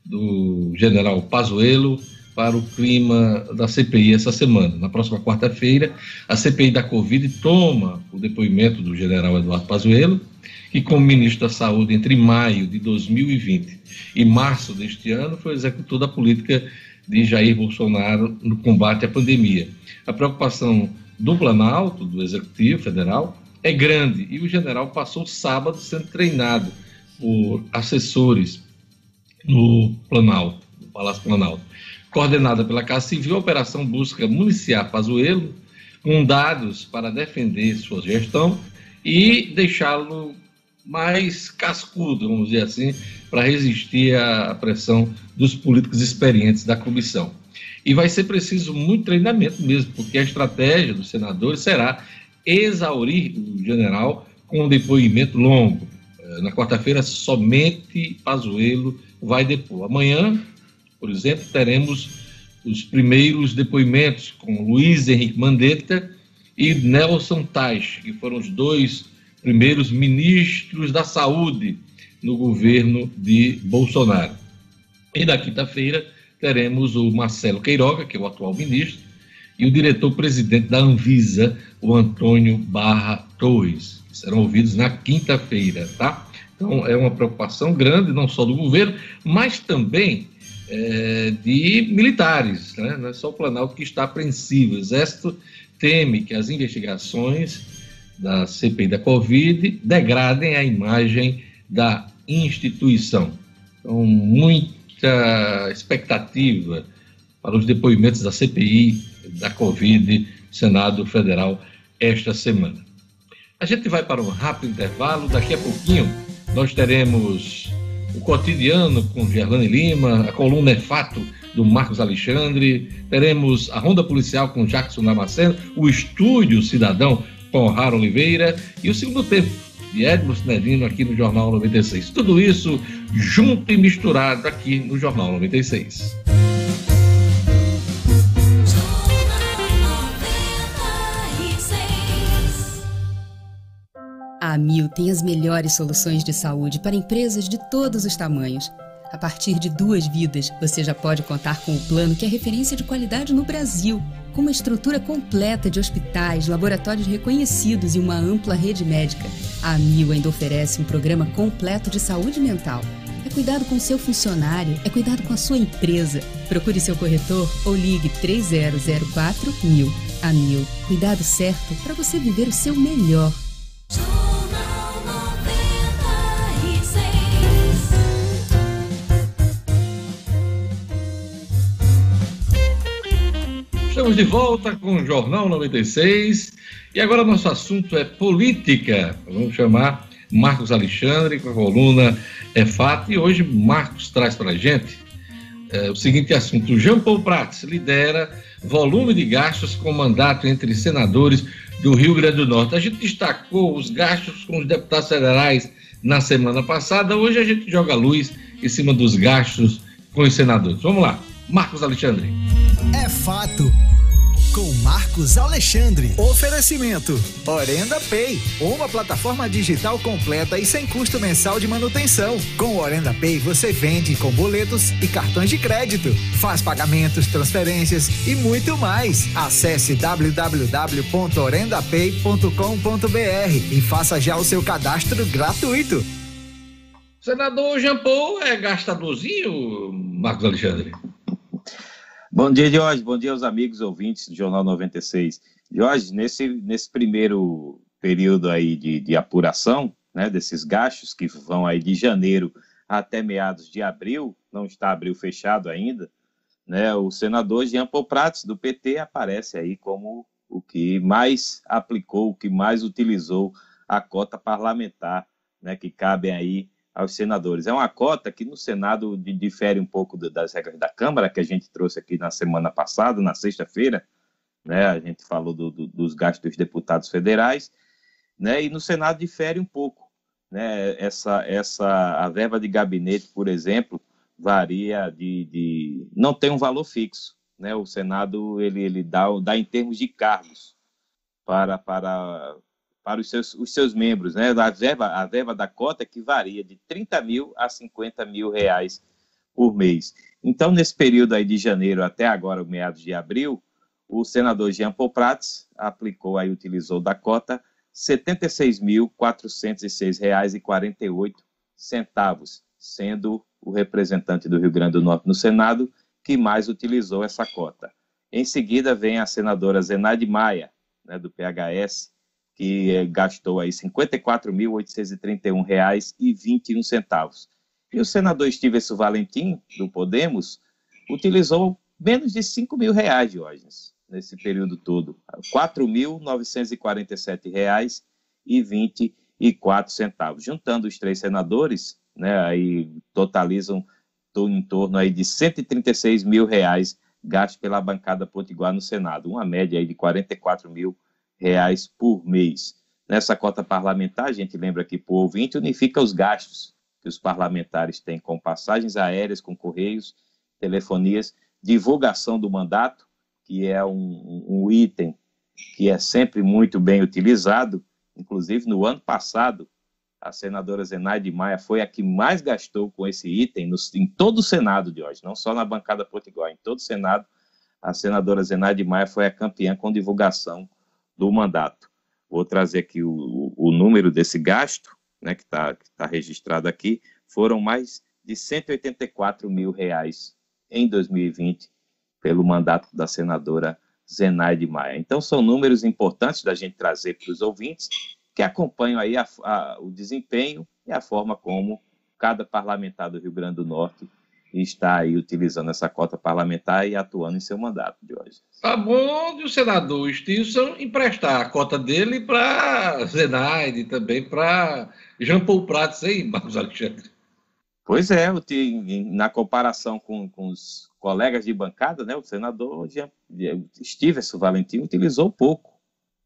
do general Pazuello para o clima da CPI essa semana. Na próxima quarta-feira, a CPI da Covid toma o depoimento do general Eduardo Pazuello, que como ministro da Saúde entre maio de 2020 e março deste ano foi executor da política de Jair Bolsonaro no combate à pandemia. A preocupação do Planalto, do Executivo Federal, é grande e o general passou sábado sendo treinado por assessores no Planalto, no Palácio Planalto. Coordenada pela Casa Civil, a operação busca municiar Pazuello com dados para defender sua gestão e deixá-lo mais cascudo, vamos dizer assim, para resistir à pressão dos políticos experientes da comissão. E vai ser preciso muito treinamento mesmo, porque a estratégia dos senadores será exaurir o general com um depoimento longo. Eh, na quarta-feira, somente Pazuello vai depor. Amanhã, por exemplo, teremos os primeiros depoimentos com Luiz Henrique Mandetta e Nelson Tais, que foram os dois primeiros ministros da saúde no governo de Bolsonaro. E na quinta-feira teremos o Marcelo Queiroga, que é o atual ministro, e o diretor-presidente da Anvisa, o Antônio Barra Torres. Serão ouvidos na quinta-feira, tá? Então é uma preocupação grande, não só do governo, mas também é, de militares. Né? Não é só o Planalto que está apreensivo. O Exército teme que as investigações da CPI da Covid degradem a imagem da instituição. Então, muita expectativa para os depoimentos da CPI da Covid, Senado Federal, esta semana. A gente vai para um rápido intervalo, daqui a pouquinho nós teremos o cotidiano com Gerlane Lima, a coluna é fato do Marcos Alexandre, teremos a Ronda Policial com Jackson Damasceno, o Estúdio Cidadão com Raro Oliveira e o segundo tempo de Edmo Sinedino aqui no Jornal 96. Tudo isso junto e misturado aqui no Jornal 96. A Amil tem as melhores soluções de saúde para empresas de todos os tamanhos. A partir de duas vidas, você já pode contar com o plano que é referência de qualidade no Brasil, com uma estrutura completa de hospitais, laboratórios reconhecidos e uma ampla rede médica. A Amil ainda oferece um programa completo de saúde mental. É cuidado com seu funcionário, é cuidado com a sua empresa. Procure seu corretor ou ligue 3004 mil. A cuidado certo para você viver o seu melhor. Estamos de volta com o Jornal 96 e agora nosso assunto é política. Vamos chamar Marcos Alexandre com a coluna é fato. E hoje Marcos traz para a gente é, o seguinte assunto: Jean Paul Prats lidera volume de gastos com mandato entre senadores do Rio Grande do Norte. A gente destacou os gastos com os deputados federais na semana passada. Hoje a gente joga luz em cima dos gastos com os senadores. Vamos lá, Marcos Alexandre. É fato. Com Marcos Alexandre. Oferecimento: Orenda Pay, uma plataforma digital completa e sem custo mensal de manutenção. Com Orenda Pay você vende com boletos e cartões de crédito, faz pagamentos, transferências e muito mais. Acesse www.orendapay.com.br e faça já o seu cadastro gratuito. Senador Jean Paul é gastadorzinho, Marcos Alexandre? Bom dia, Jorge. Bom dia aos amigos ouvintes do Jornal 96. Jorge, nesse, nesse primeiro período aí de, de apuração, né, desses gastos que vão aí de janeiro até meados de abril, não está abril fechado ainda, né, o senador Jean Paul Prats, do PT, aparece aí como o que mais aplicou, o que mais utilizou a cota parlamentar, né, que cabe aí aos senadores. É uma cota que no Senado difere um pouco das regras da Câmara, que a gente trouxe aqui na semana passada, na sexta-feira, né? A gente falou do, do, dos gastos dos deputados federais, né? E no Senado difere um pouco, né? Essa, essa, a verba de gabinete, por exemplo, varia de, de não tem um valor fixo, né? O Senado ele, ele dá, dá em termos de cargos para, para para os seus, os seus membros, né? A verba, a verba da cota que varia de 30 mil a 50 mil reais por mês. Então, nesse período aí de janeiro até agora, meados de abril, o senador Jean Paul Prats aplicou aí, utilizou da cota R$ 76.406,48, sendo o representante do Rio Grande do Norte no Senado que mais utilizou essa cota. Em seguida vem a senadora Zenaide Maia, né, do PHS, que eh, gastou aí R$ 54.831,21. E o senador Stevenson Valentim, do Podemos, utilizou menos de 5 mil reais, Diógenes, nesse período todo. R$ 4.947,24. Juntando os três senadores, né, aí totalizam em torno aí de 136 mil reais gastos pela bancada potiguar no Senado, uma média aí de 44 mil reais por mês. Nessa cota parlamentar, a gente lembra que o ouvinte unifica os gastos que os parlamentares têm com passagens aéreas, com correios, telefonias, divulgação do mandato, que é um, um item que é sempre muito bem utilizado. Inclusive, no ano passado, a senadora Zenaide Maia foi a que mais gastou com esse item no, em todo o Senado de hoje, não só na bancada potiguar, em todo o Senado, a senadora Zenaide Maia foi a campeã com divulgação do mandato. Vou trazer aqui o, o número desse gasto, né, que está tá registrado aqui, foram mais de 184 mil reais em 2020 pelo mandato da senadora Zenaide Maia. Então, são números importantes da gente trazer para os ouvintes que acompanham aí a, a, o desempenho e a forma como cada parlamentar do Rio Grande do Norte e está aí utilizando essa cota parlamentar e atuando em seu mandato de hoje. Tá bom de o senador Stilson emprestar a cota dele para Zenaide, também para Jean Paul Prats, hein, Marcos Alexandre? Pois é, na comparação com, com os colegas de bancada, né, o senador Jean, Stevenson Valentim utilizou pouco,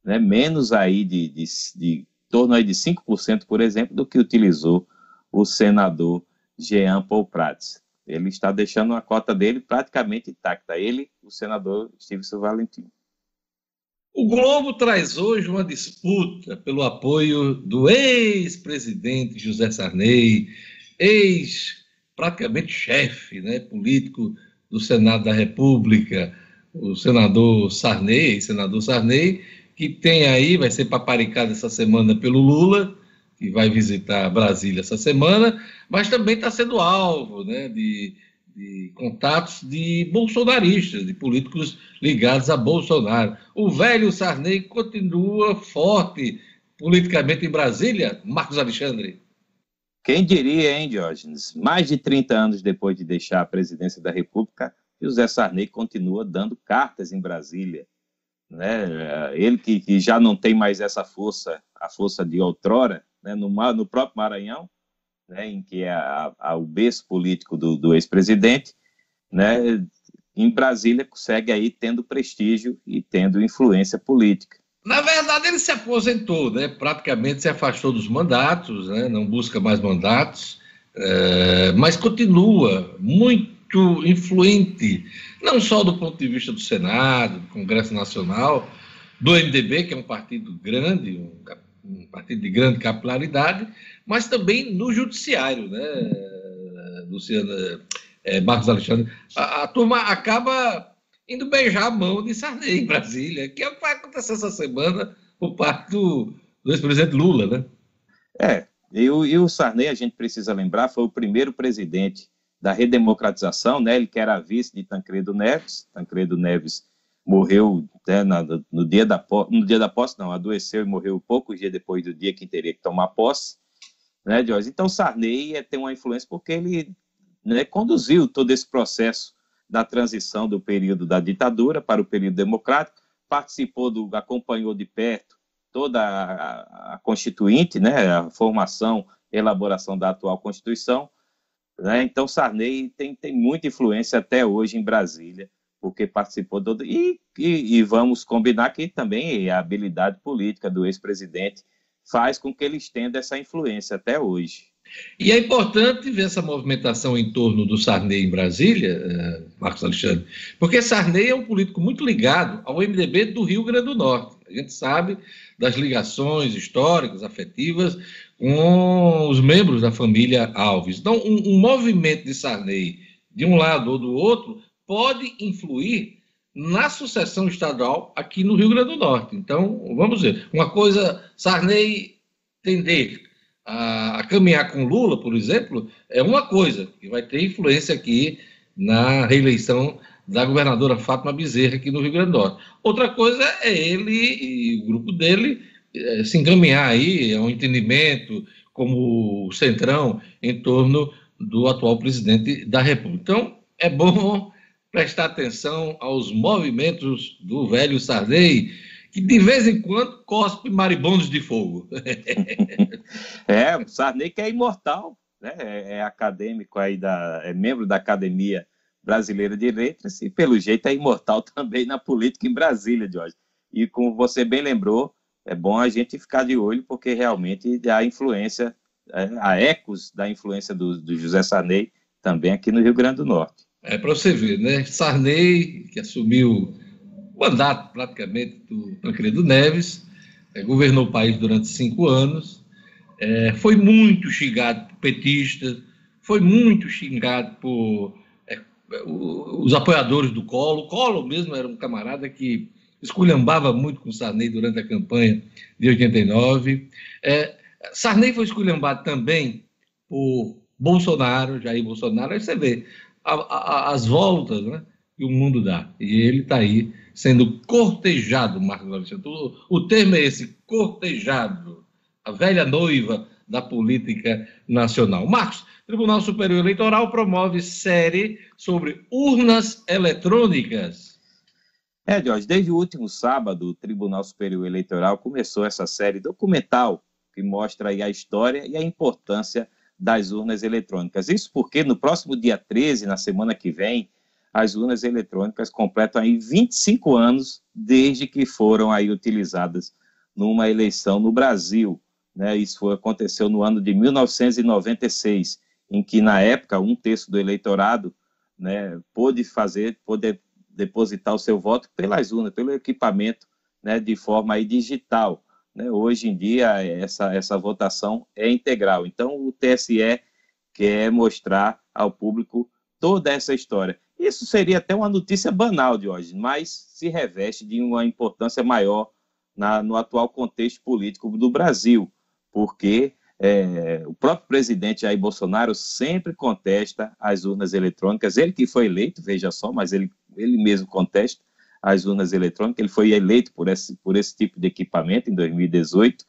né, menos aí de, de, de torno aí de 5%, por exemplo, do que utilizou o senador Jean Paul Prats ele está deixando a cota dele praticamente intacta. Ele, o senador Stevenson Valentim. O Globo traz hoje uma disputa pelo apoio do ex-presidente José Sarney, ex praticamente chefe né, político do Senado da República, o senador Sarney, senador Sarney, que tem aí, vai ser paparicado essa semana pelo Lula, que vai visitar Brasília essa semana, mas também está sendo alvo né, de, de contatos de bolsonaristas, de políticos ligados a Bolsonaro. O velho Sarney continua forte politicamente em Brasília, Marcos Alexandre. Quem diria, hein, Diógenes? Mais de 30 anos depois de deixar a presidência da República, José Sarney continua dando cartas em Brasília. Né? Ele que, que já não tem mais essa força, a força de outrora, né, no, no, próprio Maranhão, né, em que é a, a, o berço político do, do ex-presidente, né, em Brasília segue aí tendo prestígio e tendo influência política. Na verdade, ele se aposentou, né? praticamente se afastou dos mandatos, né? não busca mais mandatos, é, mas continua muito influente, não só do ponto de vista do Senado, do Congresso Nacional, do MDB, que é um partido grande, um, um partido de grande capilaridade, mas também no judiciário, né, Luciana é, Marcos Alexandre. A, a, turma acaba indo beijar a mão de Sarney em Brasília, que é o que vai acontecer essa semana por parte do, do ex-presidente Lula, né? É, e o, e o Sarney, a gente precisa lembrar, foi o primeiro presidente da redemocratização, né? Ele que era vice de Tancredo Neves. Tancredo Neves morreu né, na, no, dia da, no dia da posse, não, adoeceu e morreu poucos dias depois do dia que teria que tomar posse, né, Joyce? Então, Sarney é, tem uma influência porque ele né, conduziu todo esse processo da transição do período da ditadura para o período democrático, participou do, acompanhou de perto toda a, a constituinte, né, a formação, elaboração da atual Constituição, né, então Sarney tem, tem muita influência até hoje em Brasília, porque participou do. E, e, e vamos combinar que também a habilidade política do ex-presidente faz com que ele estenda essa influência até hoje. E é importante ver essa movimentação em torno do Sarney em Brasília, eh, Marcos Alexandre, porque Sarney é um político muito ligado ao MDB do Rio Grande do Norte. A gente sabe das ligações históricas, afetivas com os membros da família Alves. Então, um, um movimento de Sarney de um lado ou do outro pode influir na sucessão estadual aqui no Rio Grande do Norte. Então, vamos ver. Uma coisa, Sarney tender a, a, caminhar com Lula, por exemplo, é uma coisa que vai ter influência aqui na reeleição da governadora Fátima Bezerra aqui no Rio Grande do Norte. Outra coisa é ele e o grupo dele é, se encaminhar aí a um entendimento como centrão em torno do atual presidente da República. Então, é bom prestar atenção aos movimentos do velho Sarney, que de vez em quando cospe maribondos de fogo. é, o Sarney que é imortal, né? É, é, acadêmico aí da, é membro da Academia Brasileira de Letras e pelo jeito é imortal também na política em Brasília, Jorge. E como você bem lembrou, é bom a gente ficar de olho porque realmente há influência, é, há ecos da influência do, do José Sarney também aqui no Rio Grande do Norte. É para você ver, né? Sarney, que assumiu mandato praticamente do Tancredo Neves, é, governou o país durante cinco anos, é, foi muito xingado por petistas, foi muito xingado por é, os apoiadores do Colo. O Colo mesmo era um camarada que esculhambava muito com Sarney durante a campanha de 89. É, Sarney foi esculhambado também por Bolsonaro, Jair Bolsonaro. Aí você vê a, a, as voltas né, que o mundo dá. E ele está aí sendo cortejado, Marcos Alexandre. O, o termo é esse, cortejado, a velha noiva da política nacional. Marcos, Tribunal Superior Eleitoral promove série sobre urnas eletrônicas. É, Jorge, desde o último sábado, o Tribunal Superior Eleitoral começou essa série documental que mostra aí a história e a importância das urnas eletrônicas. Isso porque no próximo dia 13, na semana que vem, as urnas eletrônicas completam aí 25 anos desde que foram aí utilizadas numa eleição no Brasil. Né? Isso foi, aconteceu no ano de 1996, em que, na época, um terço do eleitorado né, pôde fazer, poder depositar o seu voto pelas urnas, pelo equipamento né, de forma aí digital. Né? Hoje em dia, essa, essa votação é integral. Então, o TSE quer mostrar ao público toda essa história. Isso seria até uma notícia banal de hoje, mas se reveste de uma importância maior na, no atual contexto político do Brasil, porque é, o próprio presidente Jair Bolsonaro sempre contesta as urnas eletrônicas, ele que foi eleito, veja só, mas ele, ele mesmo contesta as urnas eletrônicas, ele foi eleito por esse, por esse tipo de equipamento em 2018,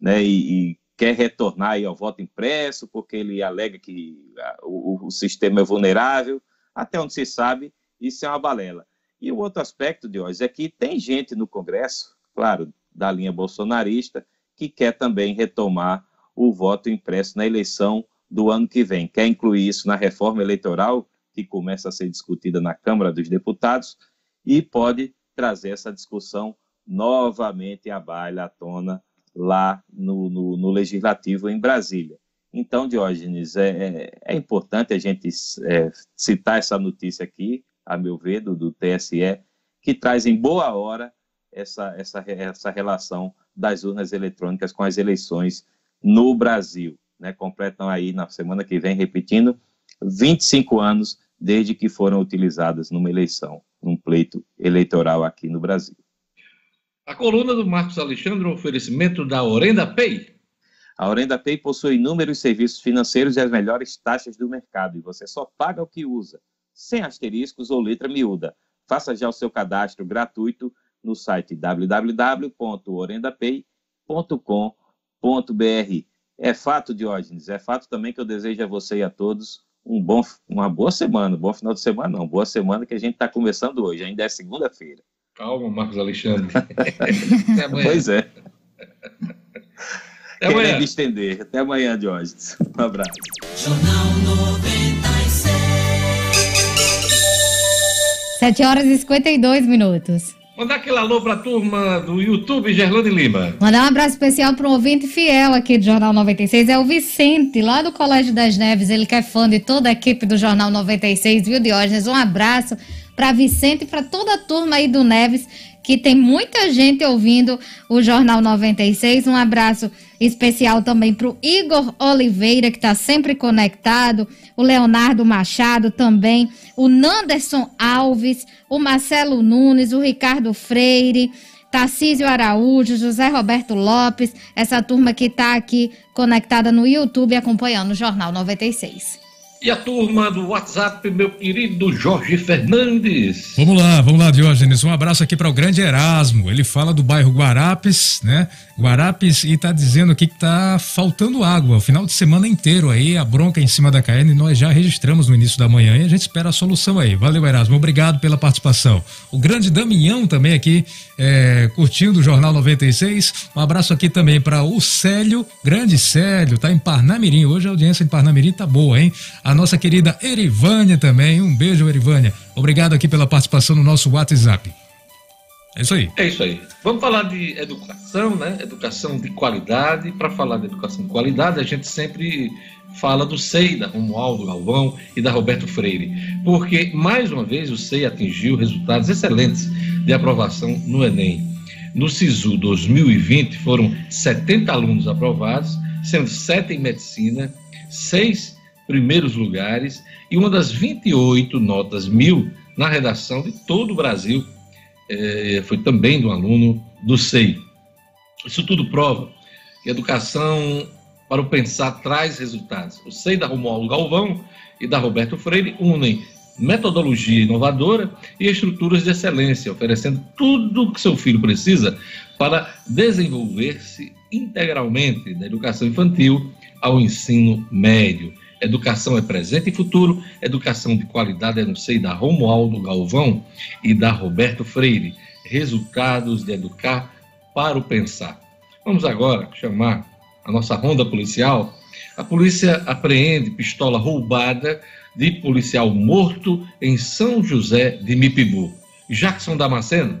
né, e, e quer retornar ao voto impresso, porque ele alega que o, o sistema é vulnerável, até onde se sabe, isso é uma balela. E o outro aspecto de hoje é que tem gente no Congresso, claro, da linha bolsonarista, que quer também retomar o voto impresso na eleição do ano que vem. Quer incluir isso na reforma eleitoral, que começa a ser discutida na Câmara dos Deputados, e pode trazer essa discussão novamente à baila, à tona, lá no, no, no Legislativo em Brasília. Então, Diógenes, é, é, é importante a gente é, citar essa notícia aqui, a meu ver, do, do TSE, que traz em boa hora essa, essa, essa relação das urnas eletrônicas com as eleições no Brasil. Né? Completam aí na semana que vem, repetindo, 25 anos desde que foram utilizadas numa eleição, num pleito eleitoral aqui no Brasil. A coluna do Marcos Alexandre, oferecimento da Orenda Pay. A Orenda Pay possui inúmeros serviços financeiros e as melhores taxas do mercado, e você só paga o que usa, sem asteriscos ou letra miúda. Faça já o seu cadastro gratuito no site www.orendapay.com.br. É fato, Diógenes, é fato também que eu desejo a você e a todos um bom, uma boa semana, um bom final de semana, não, boa semana que a gente está começando hoje, ainda é segunda-feira. Calma, Marcos Alexandre. pois é. Até Querendo amanhã. estender. Até amanhã, Diógenes. Um abraço. Jornal 96. 7 horas e 52 minutos. Mandar aquele alô para a turma do YouTube, Gerlane Lima. Mandar um abraço especial para um ouvinte fiel aqui do Jornal 96, é o Vicente, lá do Colégio das Neves. Ele que é fã de toda a equipe do Jornal 96, viu, Diógenes? Um abraço para Vicente e para toda a turma aí do Neves que tem muita gente ouvindo o Jornal 96. Um abraço especial também para o Igor Oliveira, que está sempre conectado, o Leonardo Machado também, o Nanderson Alves, o Marcelo Nunes, o Ricardo Freire. Tarcísio Araújo, José Roberto Lopes, essa turma que está aqui conectada no YouTube acompanhando o Jornal 96. E a turma do WhatsApp, meu querido Jorge Fernandes. Vamos lá, vamos lá, Diógenes. Um abraço aqui para o grande Erasmo. Ele fala do bairro Guarapes, né? Guarapes e tá dizendo aqui que tá faltando água. O final de semana inteiro aí, a bronca em cima da KN, nós já registramos no início da manhã e a gente espera a solução aí. Valeu, Erasmo. Obrigado pela participação. O grande Damião também aqui, é, curtindo o Jornal 96. Um abraço aqui também para o Célio, grande Célio, tá em Parnamirim. Hoje a audiência em Parnamirim tá boa, hein? A nossa querida Erivânia também. Um beijo, Erivânia. Obrigado aqui pela participação no nosso WhatsApp. É isso aí. É isso aí. Vamos falar de educação, né? Educação de qualidade. Para falar de educação de qualidade, a gente sempre fala do SEI, da Romualdo Galvão e da Roberto Freire, porque, mais uma vez, o SEI atingiu resultados excelentes de aprovação no Enem. No SISU 2020, foram 70 alunos aprovados, sendo 7 em medicina, 6 primeiros lugares e uma das 28 notas mil na redação de todo o Brasil é, foi também do aluno do SEI. Isso tudo prova que educação para o pensar traz resultados. O SEI da Romualdo Galvão e da Roberto Freire unem metodologia inovadora e estruturas de excelência, oferecendo tudo o que seu filho precisa para desenvolver-se integralmente da educação infantil ao ensino médio. Educação é presente e futuro, educação de qualidade é no seio da Romualdo Galvão e da Roberto Freire. Resultados de educar para o pensar. Vamos agora chamar a nossa ronda policial. A polícia apreende pistola roubada de policial morto em São José de Mipibu. Jackson Damasceno.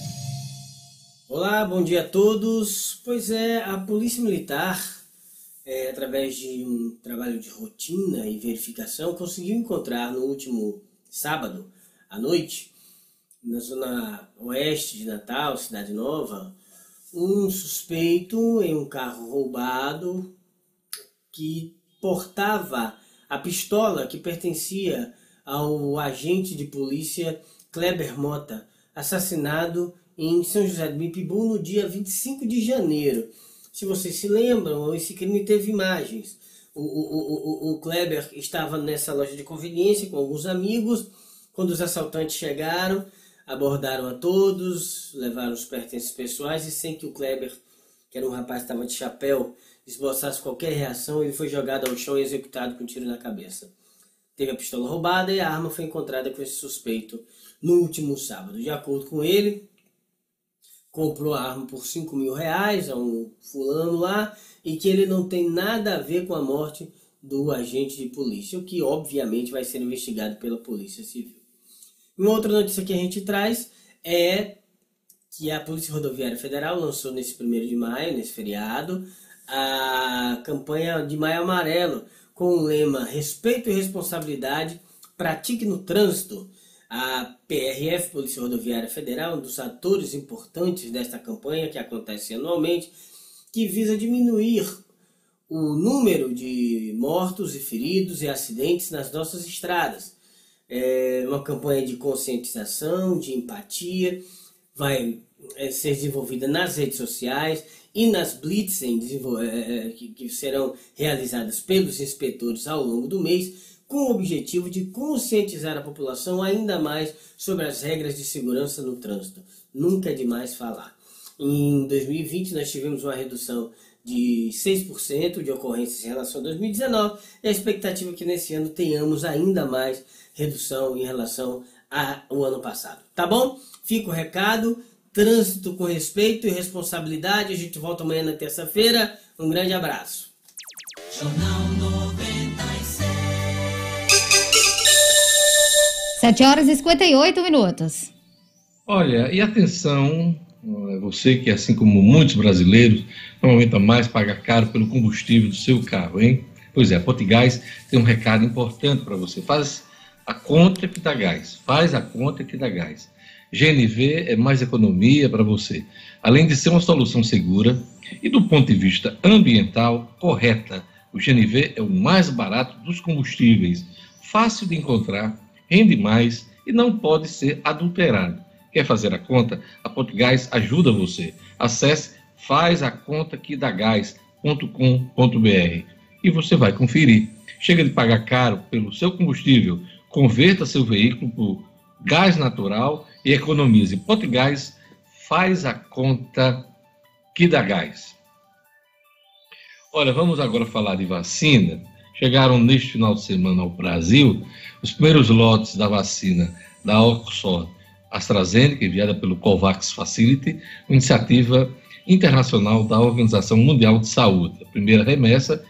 Olá, bom dia a todos. Pois é, a Polícia Militar, é, através de um trabalho de rotina e verificação, conseguiu encontrar no último sábado à noite, na zona oeste de Natal, Cidade Nova, um suspeito em um carro roubado que portava a pistola que pertencia ao agente de polícia Kleber Mota, assassinado em São José do Mipibu no dia 25 de janeiro. Se vocês se lembram, esse crime teve imagens. O, o, o, o Kleber estava nessa loja de conveniência com alguns amigos. Quando os assaltantes chegaram, abordaram a todos, levaram os pertences pessoais e sem que o Kleber, que era um rapaz que estava de chapéu, esboçasse qualquer reação, ele foi jogado ao chão e executado com um tiro na cabeça. teve a pistola roubada e a arma foi encontrada com esse suspeito no último sábado. De acordo com ele, comprou a arma por 5 mil reais a um fulano lá e que ele não tem nada a ver com a morte do agente de polícia, o que obviamente vai ser investigado pela Polícia Civil. Uma outra notícia que a gente traz é que a Polícia Rodoviária Federal lançou nesse 1 de maio, nesse feriado, a campanha de Maio Amarelo, com o lema Respeito e Responsabilidade, Pratique no Trânsito. A PRF, Polícia Rodoviária Federal, um dos atores importantes desta campanha que acontece anualmente, que visa diminuir o número de mortos e feridos e acidentes nas nossas estradas. É uma campanha de conscientização, de empatia, vai é, ser desenvolvida nas redes sociais e nas blitzen é, que serão realizadas pelos inspetores ao longo do mês com o objetivo de conscientizar a população ainda mais sobre as regras de segurança no trânsito. Nunca é demais falar. Em 2020, nós tivemos uma redução de 6% de ocorrências em relação a 2019 e a expectativa é que nesse ano tenhamos ainda mais redução em relação ao ano passado. Tá bom? Fica o recado. Trânsito com respeito e responsabilidade. A gente volta amanhã na terça-feira. Um grande abraço. 7 horas e 58 minutos. Olha, e atenção, você que, assim como muitos brasileiros, não aguenta mais pagar caro pelo combustível do seu carro, hein? Pois é, a Potigás tem um recado importante para você. Faz a conta que dá gás. Faz a conta que dá gás. GNV é mais economia para você. Além de ser uma solução segura e do ponto de vista ambiental correta, o GNV é o mais barato dos combustíveis, fácil de encontrar rende mais e não pode ser adulterado. Quer fazer a conta? A Portugás ajuda você. Acesse fazacontaquidagás.com.br e você vai conferir. Chega de pagar caro pelo seu combustível, converta seu veículo por gás natural e economize. Portugás faz a conta que dá gás. Olha, vamos agora falar de vacina. Chegaram neste final de semana ao Brasil os primeiros lotes da vacina da Oxford AstraZeneca, enviada pelo COVAX Facility, uma iniciativa internacional da Organização Mundial de Saúde. A primeira remessa,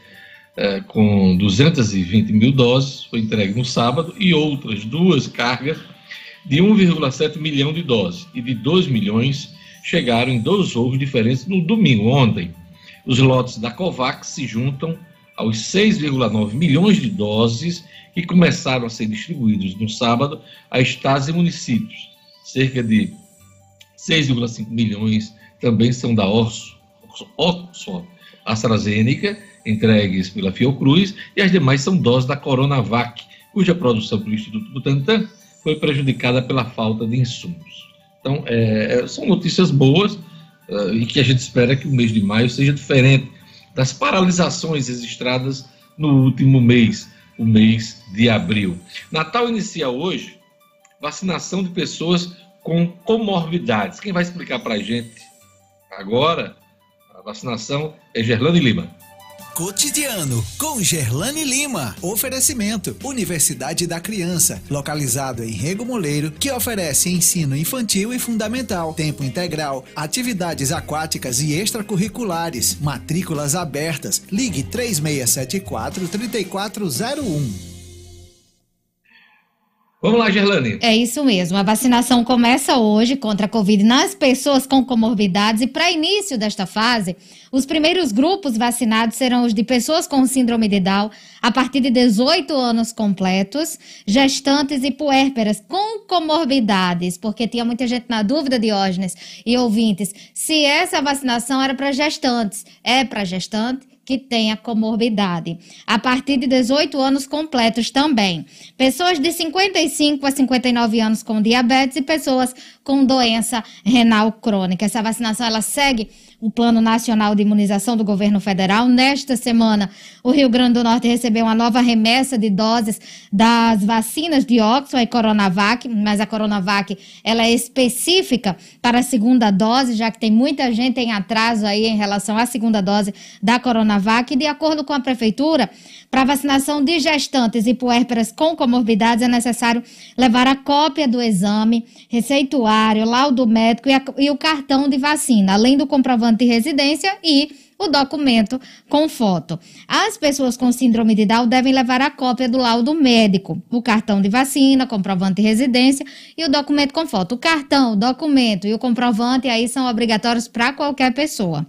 eh, com 220 mil doses, foi entregue no sábado e outras duas cargas de 1,7 milhão de doses e de 2 milhões chegaram em dois voos diferentes no domingo, ontem. Os lotes da COVAX se juntam aos 6,9 milhões de doses que começaram a ser distribuídos no sábado a estados e municípios. Cerca de 6,5 milhões também são da Oxford AstraZeneca, entregues pela Fiocruz, e as demais são doses da Coronavac, cuja produção pelo Instituto Butantan foi prejudicada pela falta de insumos. Então, é, são notícias boas uh, e que a gente espera que o mês de maio seja diferente das paralisações registradas no último mês, o mês de abril. Natal inicia hoje vacinação de pessoas com comorbidades. Quem vai explicar para a gente agora a vacinação é Gerlane Lima. Cotidiano com Gerlane Lima. Oferecimento: Universidade da Criança, localizado em Rego Moleiro, que oferece ensino infantil e fundamental, tempo integral, atividades aquáticas e extracurriculares. Matrículas abertas. Ligue 3674 3401. Vamos lá, Gerlane. É isso mesmo. A vacinação começa hoje contra a Covid nas pessoas com comorbidades e para início desta fase, os primeiros grupos vacinados serão os de pessoas com síndrome de Down a partir de 18 anos completos, gestantes e puérperas com comorbidades, porque tinha muita gente na dúvida, Diógenes e ouvintes, se essa vacinação era para gestantes. É para gestante que tenha comorbidade. A partir de 18 anos completos também. Pessoas de 55 a 59 anos com diabetes e pessoas com doença renal crônica. Essa vacinação ela segue o Plano Nacional de Imunização do Governo Federal. Nesta semana, o Rio Grande do Norte recebeu uma nova remessa de doses das vacinas de Oxford e Coronavac, mas a Coronavac ela é específica para a segunda dose, já que tem muita gente em atraso aí em relação à segunda dose da Coronavac. E de acordo com a Prefeitura, para vacinação de gestantes e puérperas com comorbidades é necessário levar a cópia do exame, receituário, laudo médico e, a, e o cartão de vacina, além do comprovante de residência e o documento com foto. As pessoas com síndrome de Down devem levar a cópia do laudo médico, o cartão de vacina, comprovante de residência e o documento com foto. O cartão, o documento e o comprovante aí são obrigatórios para qualquer pessoa.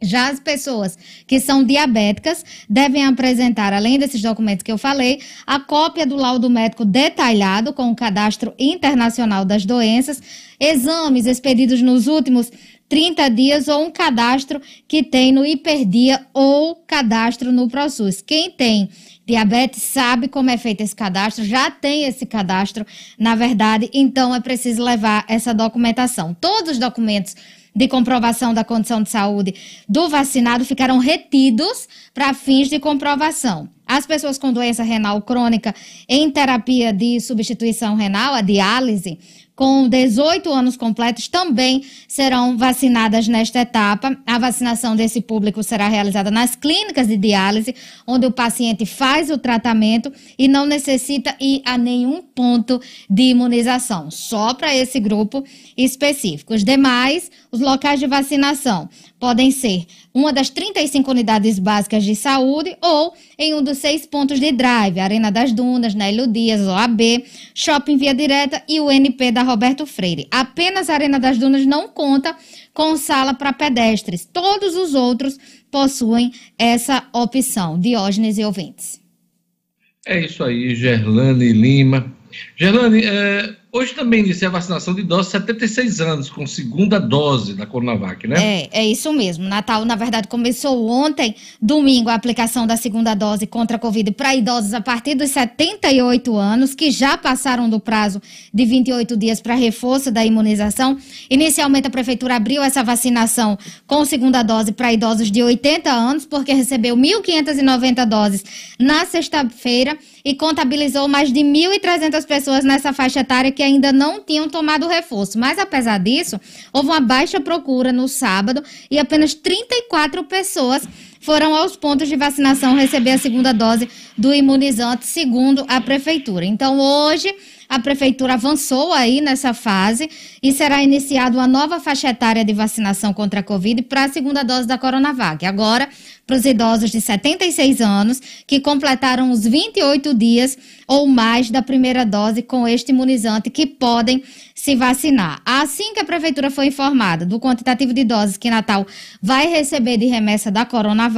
Já as pessoas que são diabéticas devem apresentar, além desses documentos que eu falei, a cópia do laudo médico detalhado com o cadastro internacional das doenças, exames expedidos nos últimos 30 dias ou um cadastro que tem no Hiperdia ou cadastro no ProSUS. Quem tem diabetes sabe como é feito esse cadastro, já tem esse cadastro, na verdade, então é preciso levar essa documentação. Todos os documentos de comprovação da condição de saúde do vacinado ficarão retidos para fins de comprovação. As pessoas com doença renal crônica em terapia de substituição renal, a diálise, com 18 anos completos também serão vacinadas nesta etapa. A vacinação desse público será realizada nas clínicas de diálise, onde o paciente faz o tratamento e não necessita ir a nenhum ponto de imunização, só para esse grupo específico. Os demais, os locais de vacinação podem ser uma das 35 unidades básicas de saúde ou em um dos seis pontos de drive, Arena das Dunas, Nélio Dias, OAB, Shopping Via Direta e o NP da Roberto Freire. Apenas a Arena das Dunas não conta com sala para pedestres. Todos os outros possuem essa opção. Diógenes e ouvintes. É isso aí, Gerlane Lima. Gerlane, é, Hoje também inicia a vacinação de idosos de 76 anos, com segunda dose da Coronavac, né? É, é isso mesmo. Natal, na verdade, começou ontem, domingo, a aplicação da segunda dose contra a Covid para idosos a partir dos 78 anos, que já passaram do prazo de 28 dias para reforço da imunização. Inicialmente, a Prefeitura abriu essa vacinação com segunda dose para idosos de 80 anos, porque recebeu 1.590 doses na sexta-feira e contabilizou mais de 1.300 pessoas nessa faixa etária que ainda não tinham tomado o reforço. Mas, apesar disso, houve uma baixa procura no sábado e apenas 34 pessoas foram aos pontos de vacinação receber a segunda dose do imunizante, segundo a prefeitura. Então, hoje, a prefeitura avançou aí nessa fase e será iniciada uma nova faixa etária de vacinação contra a Covid para a segunda dose da Coronavac. Agora, para os idosos de 76 anos que completaram os 28 dias ou mais da primeira dose com este imunizante que podem se vacinar. Assim que a prefeitura foi informada do quantitativo de doses que Natal vai receber de remessa da Coronavac,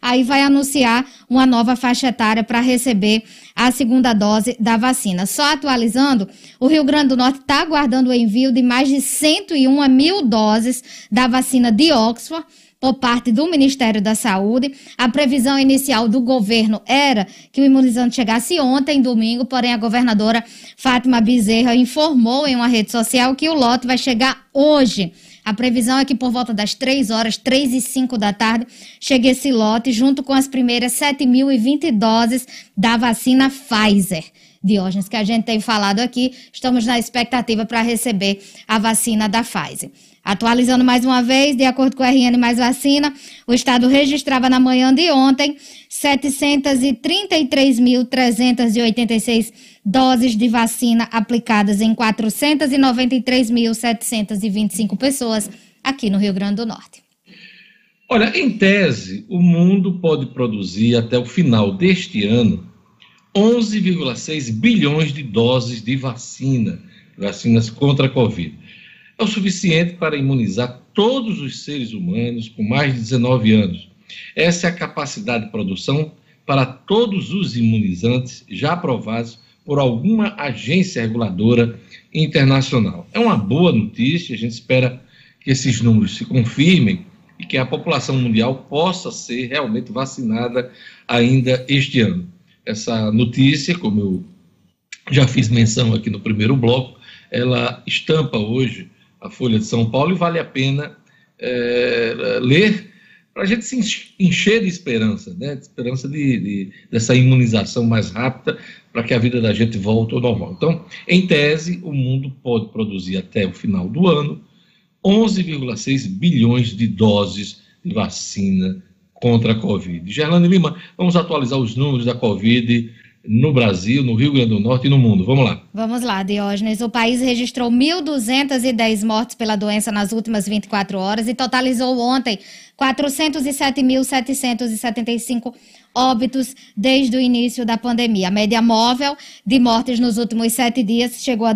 aí vai anunciar uma nova faixa etária para receber a segunda dose da vacina. Só atualizando, o Rio Grande do Norte está aguardando o envio de mais de 101 mil doses da vacina de Oxford por parte do Ministério da Saúde. A previsão inicial do governo era que o imunizante chegasse ontem, domingo, porém a governadora Fátima Bezerra informou em uma rede social que o lote vai chegar hoje. A previsão é que por volta das 3 horas, 3 e 5 da tarde, chegue esse lote junto com as primeiras 7.020 doses da vacina Pfizer. Diógenes, que a gente tem falado aqui, estamos na expectativa para receber a vacina da Pfizer. Atualizando mais uma vez, de acordo com o RN Mais Vacina, o Estado registrava na manhã de ontem 733.386 doses de vacina aplicadas em 493.725 pessoas aqui no Rio Grande do Norte. Olha, em tese, o mundo pode produzir até o final deste ano 11,6 bilhões de doses de vacina, vacinas contra a Covid é o suficiente para imunizar todos os seres humanos com mais de 19 anos. Essa é a capacidade de produção para todos os imunizantes já aprovados por alguma agência reguladora internacional. É uma boa notícia, a gente espera que esses números se confirmem e que a população mundial possa ser realmente vacinada ainda este ano. Essa notícia, como eu já fiz menção aqui no primeiro bloco, ela estampa hoje a Folha de São Paulo e vale a pena é, ler para a gente se encher de esperança, né? De esperança de, de, dessa imunização mais rápida para que a vida da gente volte ao normal. Então, em tese, o mundo pode produzir até o final do ano 11,6 bilhões de doses de vacina contra a Covid. Gerlane Lima, vamos atualizar os números da Covid no Brasil, no Rio Grande do Norte e no mundo. Vamos lá. Vamos lá, Diógenes. O país registrou 1.210 mortes pela doença nas últimas 24 horas e totalizou ontem 407.775 óbitos desde o início da pandemia. A média móvel de mortes nos últimos sete dias chegou a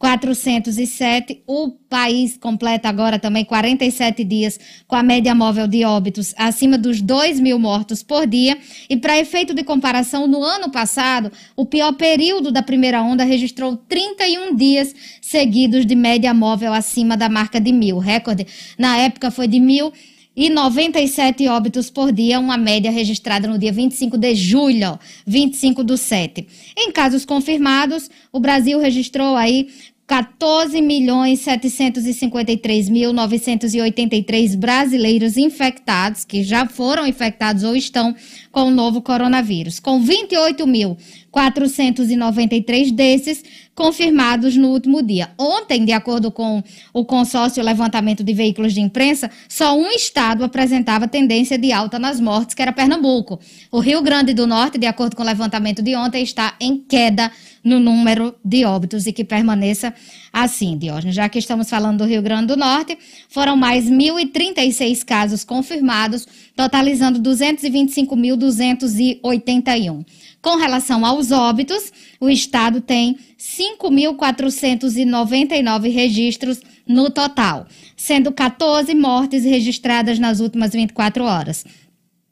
2.407. O país completa agora também 47 dias com a média móvel de óbitos acima dos 2 mil mortos por dia. E para efeito de comparação, no ano passado, o pior período da primeira onda registrou 31 dias seguidos de média móvel acima da marca de mil. O recorde na época foi de mil e 97 óbitos por dia, uma média registrada no dia 25 de julho, 25 do 7. Em casos confirmados, o Brasil registrou aí 14 milhões 753 mil 983 brasileiros infectados, que já foram infectados ou estão com o novo coronavírus, com 28 mil 493 desses confirmados no último dia. Ontem, de acordo com o consórcio Levantamento de Veículos de Imprensa, só um estado apresentava tendência de alta nas mortes, que era Pernambuco. O Rio Grande do Norte, de acordo com o levantamento de ontem, está em queda no número de óbitos e que permaneça assim, Diógenes. Já que estamos falando do Rio Grande do Norte, foram mais 1.036 casos confirmados, totalizando 225.281. Com relação aos óbitos, o estado tem 5.499 registros no total, sendo 14 mortes registradas nas últimas 24 horas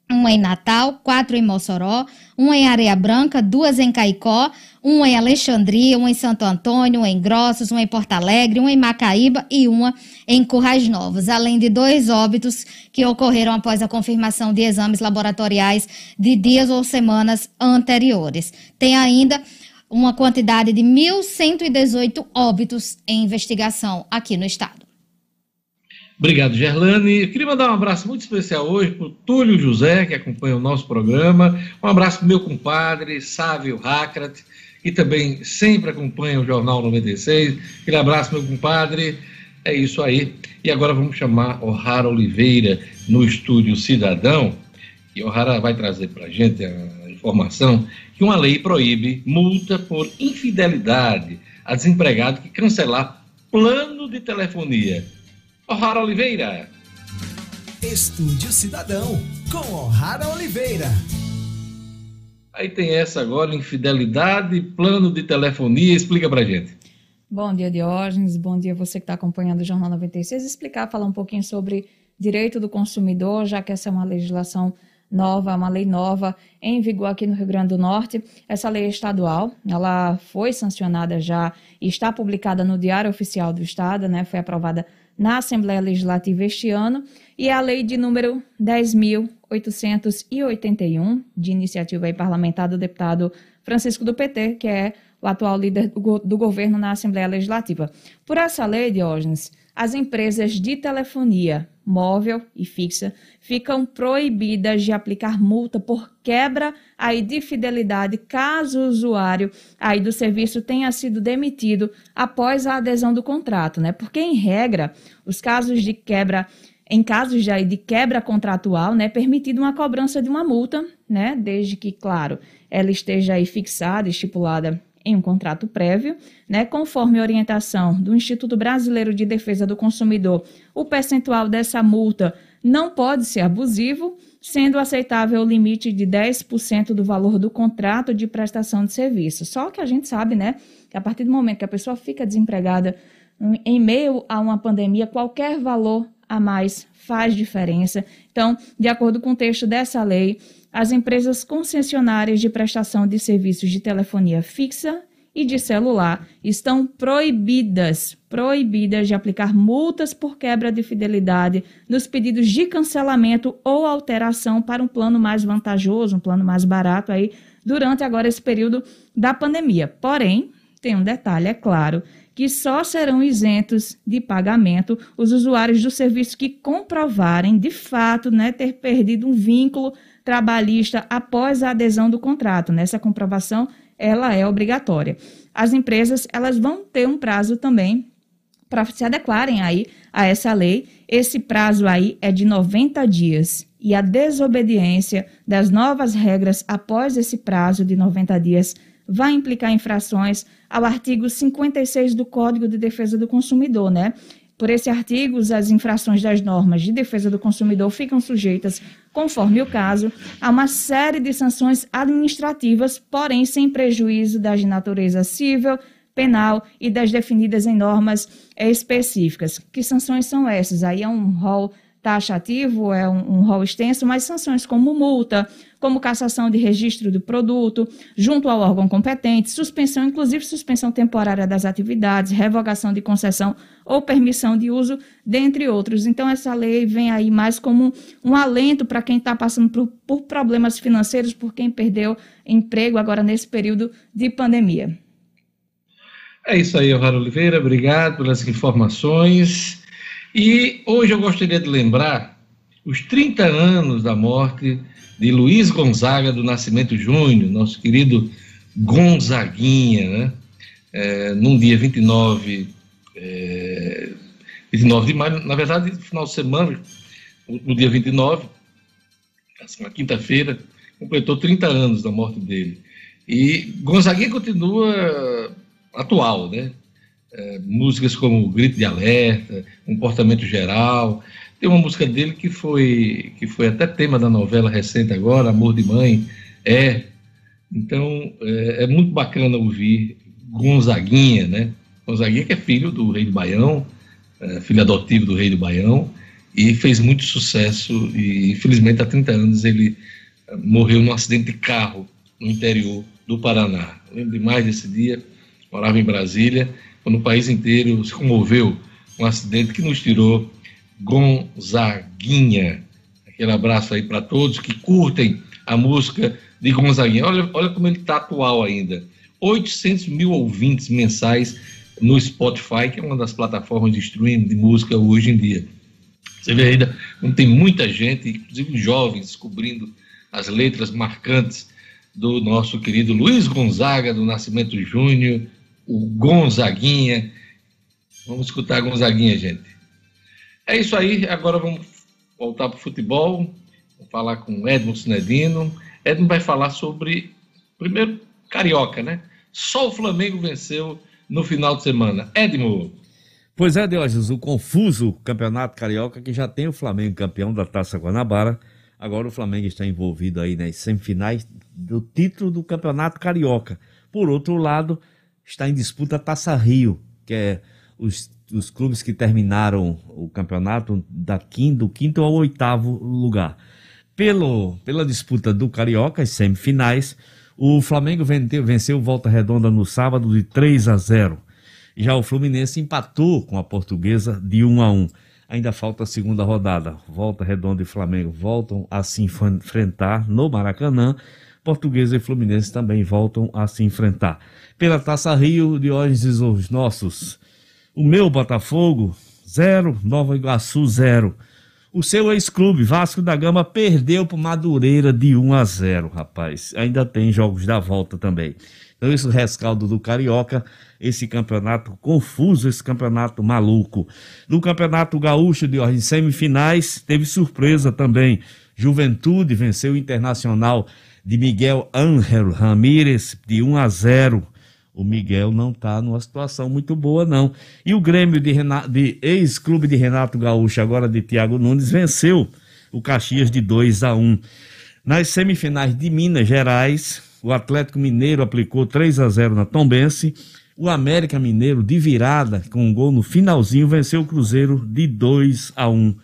uma em Natal, quatro em Mossoró, uma em Areia Branca, duas em Caicó, uma em Alexandria, uma em Santo Antônio, uma em Grossos, uma em Porto Alegre, uma em Macaíba e uma em Currais Novos, além de dois óbitos que ocorreram após a confirmação de exames laboratoriais de dias ou semanas anteriores. Tem ainda uma quantidade de 1.118 óbitos em investigação aqui no estado. Obrigado, Gerlane. Eu queria mandar um abraço muito especial hoje para o Túlio José, que acompanha o nosso programa. Um abraço para meu compadre, Sávio Hakrat, que também sempre acompanha o Jornal 96. Aquele abraço, meu compadre. É isso aí. E agora vamos chamar O'Hara Oliveira no Estúdio Cidadão. E O'Hara vai trazer para a gente a informação que uma lei proíbe multa por infidelidade a desempregado que cancelar plano de telefonia O'Hara Oliveira. Estúdio Cidadão, com O'Hara Oliveira. Aí tem essa agora, infidelidade, plano de telefonia, explica pra gente. Bom dia, Diógenes, bom dia você que está acompanhando o Jornal 96. Explicar, falar um pouquinho sobre direito do consumidor, já que essa é uma legislação nova, uma lei nova em vigor aqui no Rio Grande do Norte. Essa lei é estadual, ela foi sancionada já e está publicada no Diário Oficial do Estado, né? Foi aprovada na Assembleia Legislativa este ano, e a lei de número 10.881, de iniciativa parlamentar do deputado Francisco do PT, que é o atual líder do governo na Assembleia Legislativa. Por essa lei, Diógenes, as empresas de telefonia móvel e fixa ficam proibidas de aplicar multa por quebra aí de fidelidade caso o usuário aí do serviço tenha sido demitido após a adesão do contrato, né? Porque em regra, os casos de quebra em casos de, de quebra contratual, né, é permitido uma cobrança de uma multa, né, desde que, claro, ela esteja aí fixada, estipulada em um contrato prévio, né, conforme orientação do Instituto Brasileiro de Defesa do Consumidor, o percentual dessa multa não pode ser abusivo, sendo aceitável o limite de 10% do valor do contrato de prestação de serviço. Só que a gente sabe, né, que a partir do momento que a pessoa fica desempregada em meio a uma pandemia, qualquer valor a mais faz diferença. Então, de acordo com o texto dessa lei, as empresas concessionárias de prestação de serviços de telefonia fixa e de celular estão proibidas, proibidas de aplicar multas por quebra de fidelidade nos pedidos de cancelamento ou alteração para um plano mais vantajoso, um plano mais barato aí durante agora esse período da pandemia. Porém, tem um detalhe, é claro, que só serão isentos de pagamento os usuários do serviço que comprovarem, de fato, né, ter perdido um vínculo trabalhista após a adesão do contrato. Nessa comprovação, ela é obrigatória. As empresas, elas vão ter um prazo também para se adequarem aí a essa lei. Esse prazo aí é de 90 dias e a desobediência das novas regras após esse prazo de 90 dias vai implicar infrações ao artigo 56 do Código de Defesa do Consumidor, né? Por esse artigo, as infrações das normas de defesa do consumidor ficam sujeitas, conforme o caso, a uma série de sanções administrativas, porém sem prejuízo das de natureza civil, penal e das definidas em normas específicas. Que sanções são essas? Aí é um rol taxativo, é um, um rol extenso, mas sanções como multa, como cassação de registro do produto, junto ao órgão competente, suspensão, inclusive suspensão temporária das atividades, revogação de concessão ou permissão de uso, dentre outros. Então, essa lei vem aí mais como um, um alento para quem está passando por, por problemas financeiros, por quem perdeu emprego agora nesse período de pandemia. É isso aí, Raro Oliveira, obrigado pelas informações. E hoje eu gostaria de lembrar os 30 anos da morte de Luiz Gonzaga do Nascimento Júnior, nosso querido Gonzaguinha, né? É, num dia 29, é, 29 de maio, na verdade, final de semana, no dia 29, assim, uma quinta-feira, completou 30 anos da morte dele. E Gonzaguinha continua atual, né? É, músicas como Grito de Alerta, Comportamento Geral. Tem uma música dele que foi, que foi até tema da novela recente agora, Amor de Mãe. É. Então, é, é muito bacana ouvir Gonzaguinha, né? Gonzaguinha que é filho do rei do Baião, é, filho adotivo do rei do Baião, e fez muito sucesso. E infelizmente, há 30 anos, ele morreu num acidente de carro no interior do Paraná. Eu lembro demais desse dia, morava em Brasília quando o país inteiro se comoveu com um acidente que nos tirou Gonzaguinha. Aquele abraço aí para todos que curtem a música de Gonzaguinha. Olha, olha como ele está atual ainda. 800 mil ouvintes mensais no Spotify, que é uma das plataformas de streaming de música hoje em dia. Você vê ainda como tem muita gente, inclusive jovens, descobrindo as letras marcantes do nosso querido Luiz Gonzaga, do Nascimento Júnior, o Gonzaguinha. Vamos escutar a Gonzaguinha, gente. É isso aí, agora vamos voltar para o futebol, vamos falar com Edmo Sinedino. Edmo vai falar sobre, primeiro, Carioca, né? Só o Flamengo venceu no final de semana. Edmo. Pois é, Diógenes, o confuso campeonato carioca que já tem o Flamengo campeão da Taça Guanabara. Agora o Flamengo está envolvido aí nas semifinais do título do campeonato carioca. Por outro lado, está em disputa a Taça Rio, que é os, os clubes que terminaram o campeonato da quinto, do quinto ao oitavo lugar. Pelo, pela disputa do Carioca, as semifinais, o Flamengo venceu, Volta Redonda no sábado de 3 a 0. Já o Fluminense empatou com a Portuguesa de 1 a 1. Ainda falta a segunda rodada. Volta Redonda e Flamengo voltam a se enfrentar no Maracanã. Portuguesa e Fluminense também voltam a se enfrentar pela Taça Rio, Diógenes os nossos. O meu Botafogo, zero. Nova Iguaçu, zero. O seu ex-clube, Vasco da Gama, perdeu para Madureira de 1 a 0, rapaz. Ainda tem jogos da volta também. Então, esse rescaldo do Carioca, esse campeonato confuso, esse campeonato maluco. No Campeonato Gaúcho de ordem semifinais, teve surpresa também. Juventude venceu o Internacional de Miguel Ángel Ramírez de 1 a 0 o Miguel não está numa situação muito boa, não. E o Grêmio de, de ex-clube de Renato Gaúcho, agora de Thiago Nunes, venceu o Caxias de 2 a 1. Nas semifinais de Minas Gerais, o Atlético Mineiro aplicou 3 a 0 na Tombense. O América Mineiro, de virada, com um gol no finalzinho, venceu o Cruzeiro de 2 a 1.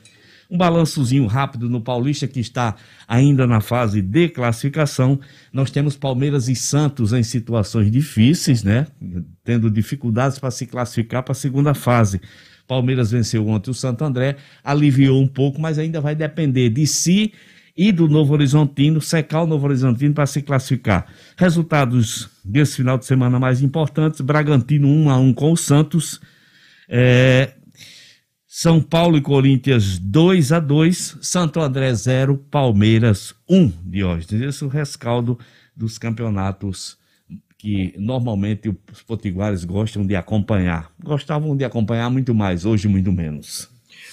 Um balançozinho rápido no Paulista, que está ainda na fase de classificação. Nós temos Palmeiras e Santos em situações difíceis, né? Tendo dificuldades para se classificar para a segunda fase. Palmeiras venceu ontem o Santo André, aliviou um pouco, mas ainda vai depender de si e do Novo Horizontino, secar o Novo Horizontino para se classificar. Resultados desse final de semana mais importantes: Bragantino 1 a 1 com o Santos. É, são Paulo e Corinthians 2 a 2 Santo André 0, Palmeiras 1, Diógenes. Esse é o rescaldo dos campeonatos que normalmente os potiguares gostam de acompanhar. Gostavam de acompanhar muito mais, hoje muito menos.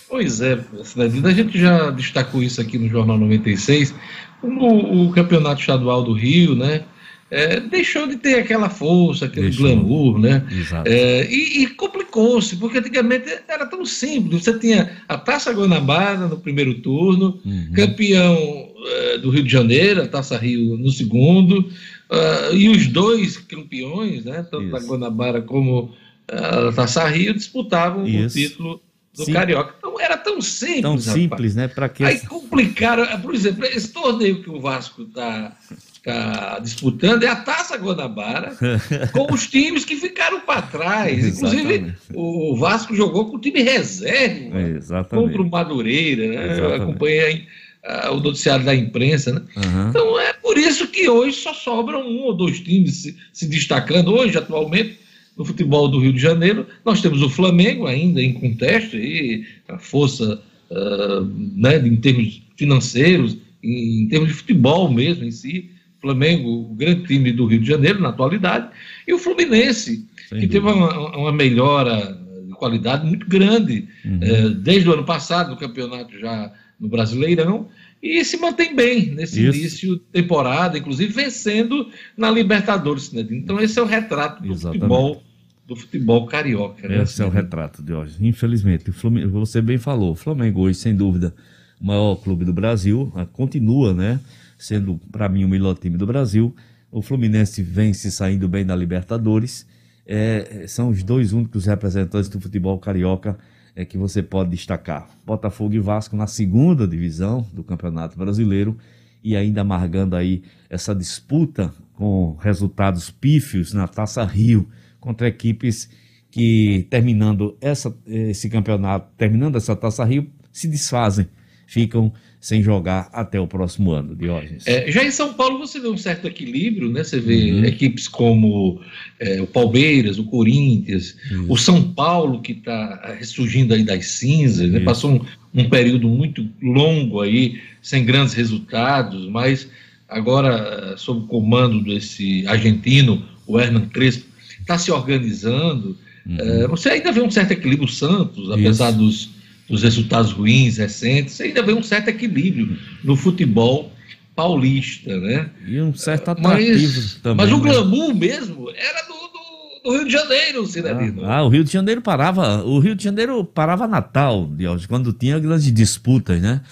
Pois é, a gente já destacou isso aqui no Jornal 96, como o Campeonato Estadual do Rio, né? É, deixou de ter aquela força, aquele deixou. glamour, né? É, e, e complicou-se, porque antigamente era tão simples. Você tinha a Taça Guanabara no primeiro turno, uhum. campeão é, do Rio de Janeiro, a Taça Rio no segundo, uh, e os dois campeões, né? Tanto Isso. Guanabara como a Taça Rio, disputavam Isso. o título do Sim. Carioca. Então era tão simples. Tão simples, rapaz. né? Para que... Aí complicaram, por exemplo, esse torneio que o Vasco está tá disputando é a Taça Guanabara, com os times que ficaram para trás. Inclusive, o Vasco jogou com o time reserva é, contra o Madureira. Né? Eu acompanhei uh, o noticiário da imprensa. Né? Uhum. Então é por isso que hoje só sobram um ou dois times se, se destacando. Hoje, atualmente, no futebol do Rio de Janeiro, nós temos o Flamengo ainda em contexto, e a força uh, né, em termos financeiros, em termos de futebol mesmo em si. Flamengo, o grande time do Rio de Janeiro na atualidade, e o Fluminense, Sem que dúvida. teve uma, uma, melhora de qualidade muito grande uhum. eh, desde o ano passado, no campeonato já no Brasileirão, e se mantém bem nesse Isso. início de temporada, inclusive vencendo na Libertadores. Né? Então, esse é o retrato do Exatamente. futebol do futebol carioca. Né? Esse é o retrato de hoje. Infelizmente, você bem falou, o Flamengo hoje, sem dúvida, o maior clube do Brasil, ah, continua, né? Sendo, para mim, o melhor time do Brasil. O Fluminense vem se saindo bem da Libertadores. É, são os dois únicos representantes do futebol carioca é, que você pode destacar. Botafogo e Vasco na segunda divisão do Campeonato Brasileiro e ainda amargando aí essa disputa com resultados pífios na Taça Rio contra equipes que, terminando essa, esse campeonato, terminando essa Taça Rio, se desfazem, ficam sem jogar até o próximo ano, Diógenes. É, já em São Paulo você vê um certo equilíbrio, né? Você vê uhum. equipes como é, o Palmeiras, o Corinthians, uhum. o São Paulo que está ressurgindo aí das cinzas, né? Passou um, um, período muito longo aí, sem grandes resultados, mas agora, sob o comando desse argentino, o Hernan Crespo, está se organizando. Uhum. É, você ainda vê um certo equilíbrio, o Santos, apesar dos, dos resultados ruins recentes, ainda vê um certo equilíbrio no futebol paulista, né? E um certo atrativo mas, também. Mas o né? glamour mesmo era do, do, do Rio de Janeiro, Cidadino. Ah, ah, o Rio de Janeiro parava, o Rio de Janeiro parava Natal, quando tinha grandes disputas, né?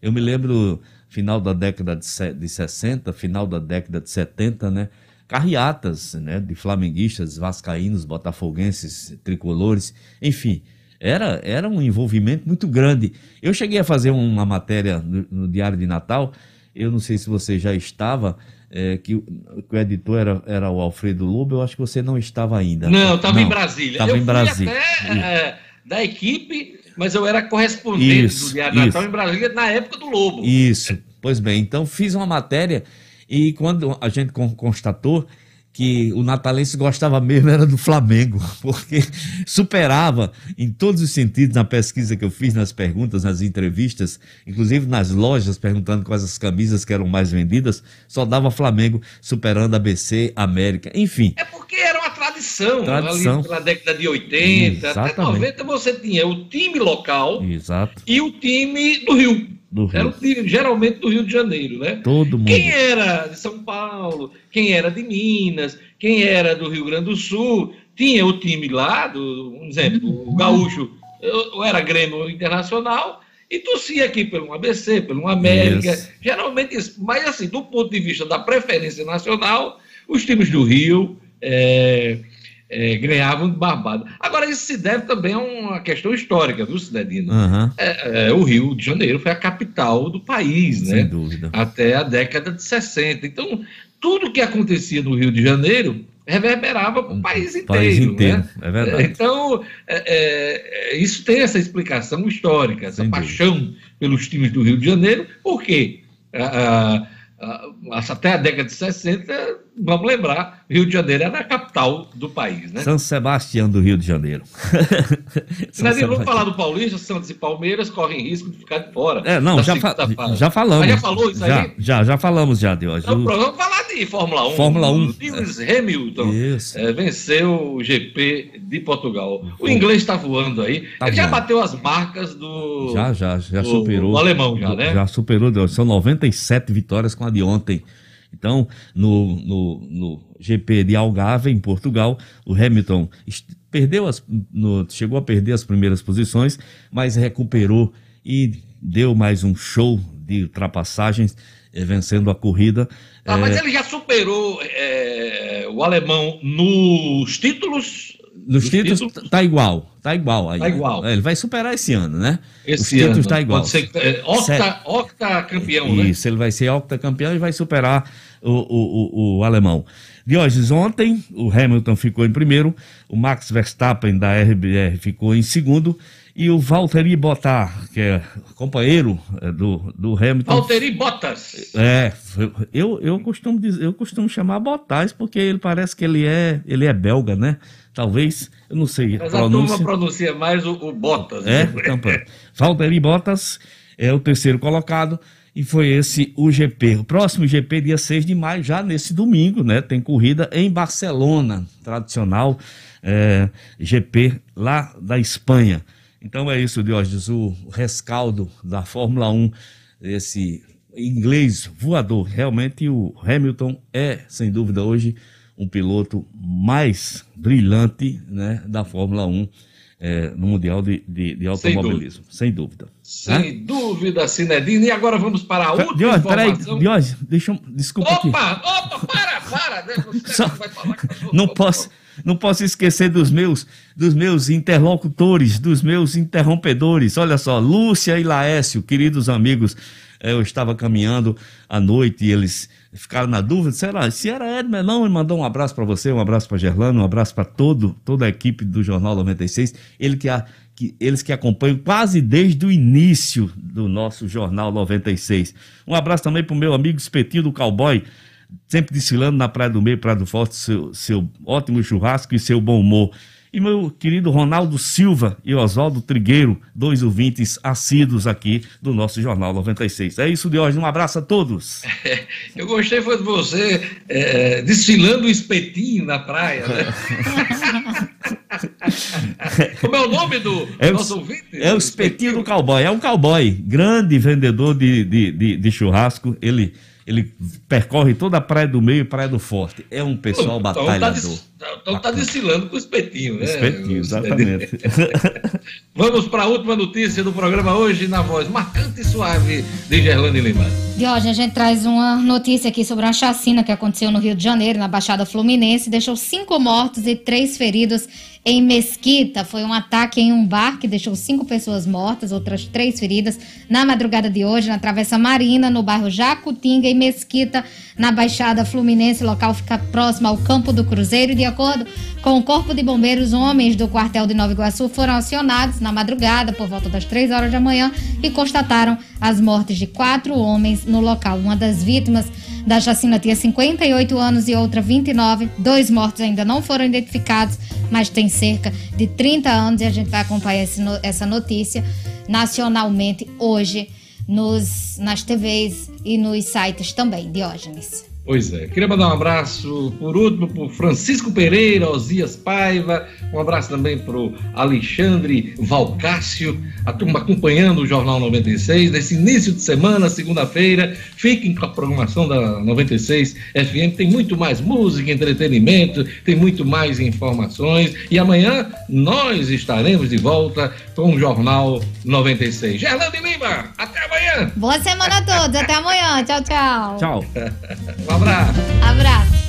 Eu me lembro final da década de, de 60, final da década de 70, né? carreatas né, de flamenguistas, vascaínos, botafoguenses, tricolores, enfim, era, era um envolvimento muito grande. Eu cheguei a fazer uma matéria no, no Diário de Natal, eu não sei se você já estava, é, que, o, que, o editor era, era o Alfredo Lobo, eu acho que você não estava ainda. Não, estava em Brasília. Estava em Brasília. Até, é, da equipe, mas eu era correspondente isso, do Diário de Natal em Brasília na época do Lobo. Isso, pois bem, então fiz uma matéria e quando a gente constatou que o natalense gostava mesmo era do Flamengo, porque superava em todos os sentidos na pesquisa que eu fiz, nas perguntas, nas entrevistas, inclusive nas lojas, perguntando quais as camisas que eram mais vendidas, só dava Flamengo superando ABC, América, enfim. É porque era uma tradição, tradição. ali na década de 80, Exatamente. até 90 você tinha o time local Exato. e o time do Rio do Rio. Era o geralmente do Rio de Janeiro, né? Todo mundo. Quem era de São Paulo, quem era de Minas, quem era do Rio Grande do Sul, tinha o time lá, do, um exemplo, o uhum. Gaúcho, eu, era Grêmio Internacional, e torcia aqui pelo ABC, pelo América, isso. geralmente isso. Mas, assim, do ponto de vista da preferência nacional, os times do Rio, é, é, ganhavam de barbada. Agora, isso se deve também a uma questão histórica, viu, Cidadino? Uhum. É, é, o Rio de Janeiro foi a capital do país, Sem né? dúvida. Até a década de 60. Então, tudo que acontecia no Rio de Janeiro reverberava para o país inteiro. País inteiro, né? é verdade. Então, é, é, isso tem essa explicação histórica, essa Sem paixão dúvida. pelos times do Rio de Janeiro. Por quê? ah, ah, até a década de 60, vamos lembrar, Rio de Janeiro era a capital do país, né? São Sebastião do Rio de Janeiro. Nós vamos falar do Paulista, Santos e Palmeiras correm risco de ficar de fora. É, não, já, fa já falamos. Mas já falou isso já, aí? Já, já falamos já de hoje. Então, vamos falar de Fórmula 1. Fórmula 1. Lewis Hamilton é, venceu o GP de Portugal. O inglês está voando aí. Tá Ele já bateu as marcas do. Já, já, já do, superou. O alemão, já, né? Já superou, são 97 vitórias com a de ontem. Então, no, no, no GP de Algarve, em Portugal, o Hamilton perdeu as, no, chegou a perder as primeiras posições, mas recuperou e deu mais um show de ultrapassagens, eh, vencendo a corrida. Ah, mas eh, ele já superou é, o alemão nos títulos? Nos títulos, títulos, tá igual, tá igual aí. Tá igual. É, ele vai superar esse ano, né? Esse Os títulos ano. tá igual. Pode ser é, octa, octa campeão, né? Isso, ele vai ser octa campeão e vai superar o, o, o, o alemão. Diógenes, ontem o Hamilton ficou em primeiro, o Max Verstappen da RBR ficou em segundo e o Valtteri Bottas, que é companheiro é, do, do Hamilton. Valtteri Bottas. É, eu, eu costumo dizer, eu costumo chamar Bottas porque ele parece que ele é, ele é belga, né? Talvez, eu não sei. Mas pronúncia. a turma pronuncia mais o, o Bottas. É, então pronto. Valtteri Bottas é o terceiro colocado e foi esse o GP. O próximo GP, dia 6 de maio, já nesse domingo, né? Tem corrida em Barcelona, tradicional é, GP lá da Espanha. Então é isso, Diógenes, o rescaldo da Fórmula 1, esse inglês voador. Realmente o Hamilton é, sem dúvida, hoje um piloto mais brilhante né, da Fórmula 1 é, no Mundial de, de, de Automobilismo, sem dúvida. Sem dúvida, sem dúvida Cinedine. E agora vamos para a última Diógenes, informação. Peraí, Diógenes, deixa eu... Desculpa opa, aqui. Opa, para, para. Você Só, não posso... Não posso esquecer dos meus, dos meus interlocutores, dos meus interrompedores. Olha só, Lúcia e Laécio, queridos amigos, eu estava caminhando à noite e eles ficaram na dúvida, será? Se era Edmer, não, ele mandou um abraço para você, um abraço para Gerlano, um abraço para todo, toda a equipe do Jornal 96, ele que, a, que, eles que acompanham quase desde o início do nosso Jornal 96. Um abraço também para o meu amigo Espetinho do Cowboy, sempre desfilando na Praia do Meio, Praia do Forte, seu, seu ótimo churrasco e seu bom humor. E meu querido Ronaldo Silva e Oswaldo Trigueiro, dois ouvintes assíduos aqui do nosso Jornal 96. É isso, de hoje. Um abraço a todos. Eu gostei foi de você é, desfilando o espetinho na praia, né? Como é o nome do é nosso o, ouvinte? É o espetinho do cowboy. É um cowboy, grande vendedor de, de, de, de churrasco. Ele ele percorre toda a Praia do Meio e Praia do Forte. É um pessoal então, batalhador. Então está desfilando com o espetinho, né? Espetinho, exatamente. Vamos para a última notícia do programa hoje, na voz marcante e suave de Gerlane Lima. De hoje a gente traz uma notícia aqui sobre uma chacina que aconteceu no Rio de Janeiro, na Baixada Fluminense, deixou cinco mortos e três feridos em Mesquita. Foi um ataque em um bar que deixou cinco pessoas mortas, outras três feridas, na madrugada de hoje, na Travessa Marina, no bairro Jacutinga, em Mesquita, na Baixada Fluminense. O local fica próximo ao Campo do Cruzeiro. E de acordo com o Corpo de Bombeiros, homens do quartel de Nova Iguaçu foram acionados na madrugada, por volta das três horas da manhã, e constataram as mortes de quatro homens no local. Uma das vítimas da chacina tinha 58 anos e outra 29. Dois mortos ainda não foram identificados, mas tem cerca de 30 anos e a gente vai acompanhar essa notícia nacionalmente hoje nos, nas TVs e nos sites também, Diógenes. Pois é. Queria mandar um abraço, por último, para o Francisco Pereira, Osias Paiva, um abraço também para o Alexandre Valcácio, a turma acompanhando o Jornal 96, nesse início de semana, segunda-feira. Fiquem com a programação da 96 FM, tem muito mais música, entretenimento, tem muito mais informações. E amanhã nós estaremos de volta com o Jornal 96. Gerlando Lima, até amanhã! Boa semana a todos, até amanhã. Tchau, tchau. Tchau. Abraço. Abraço.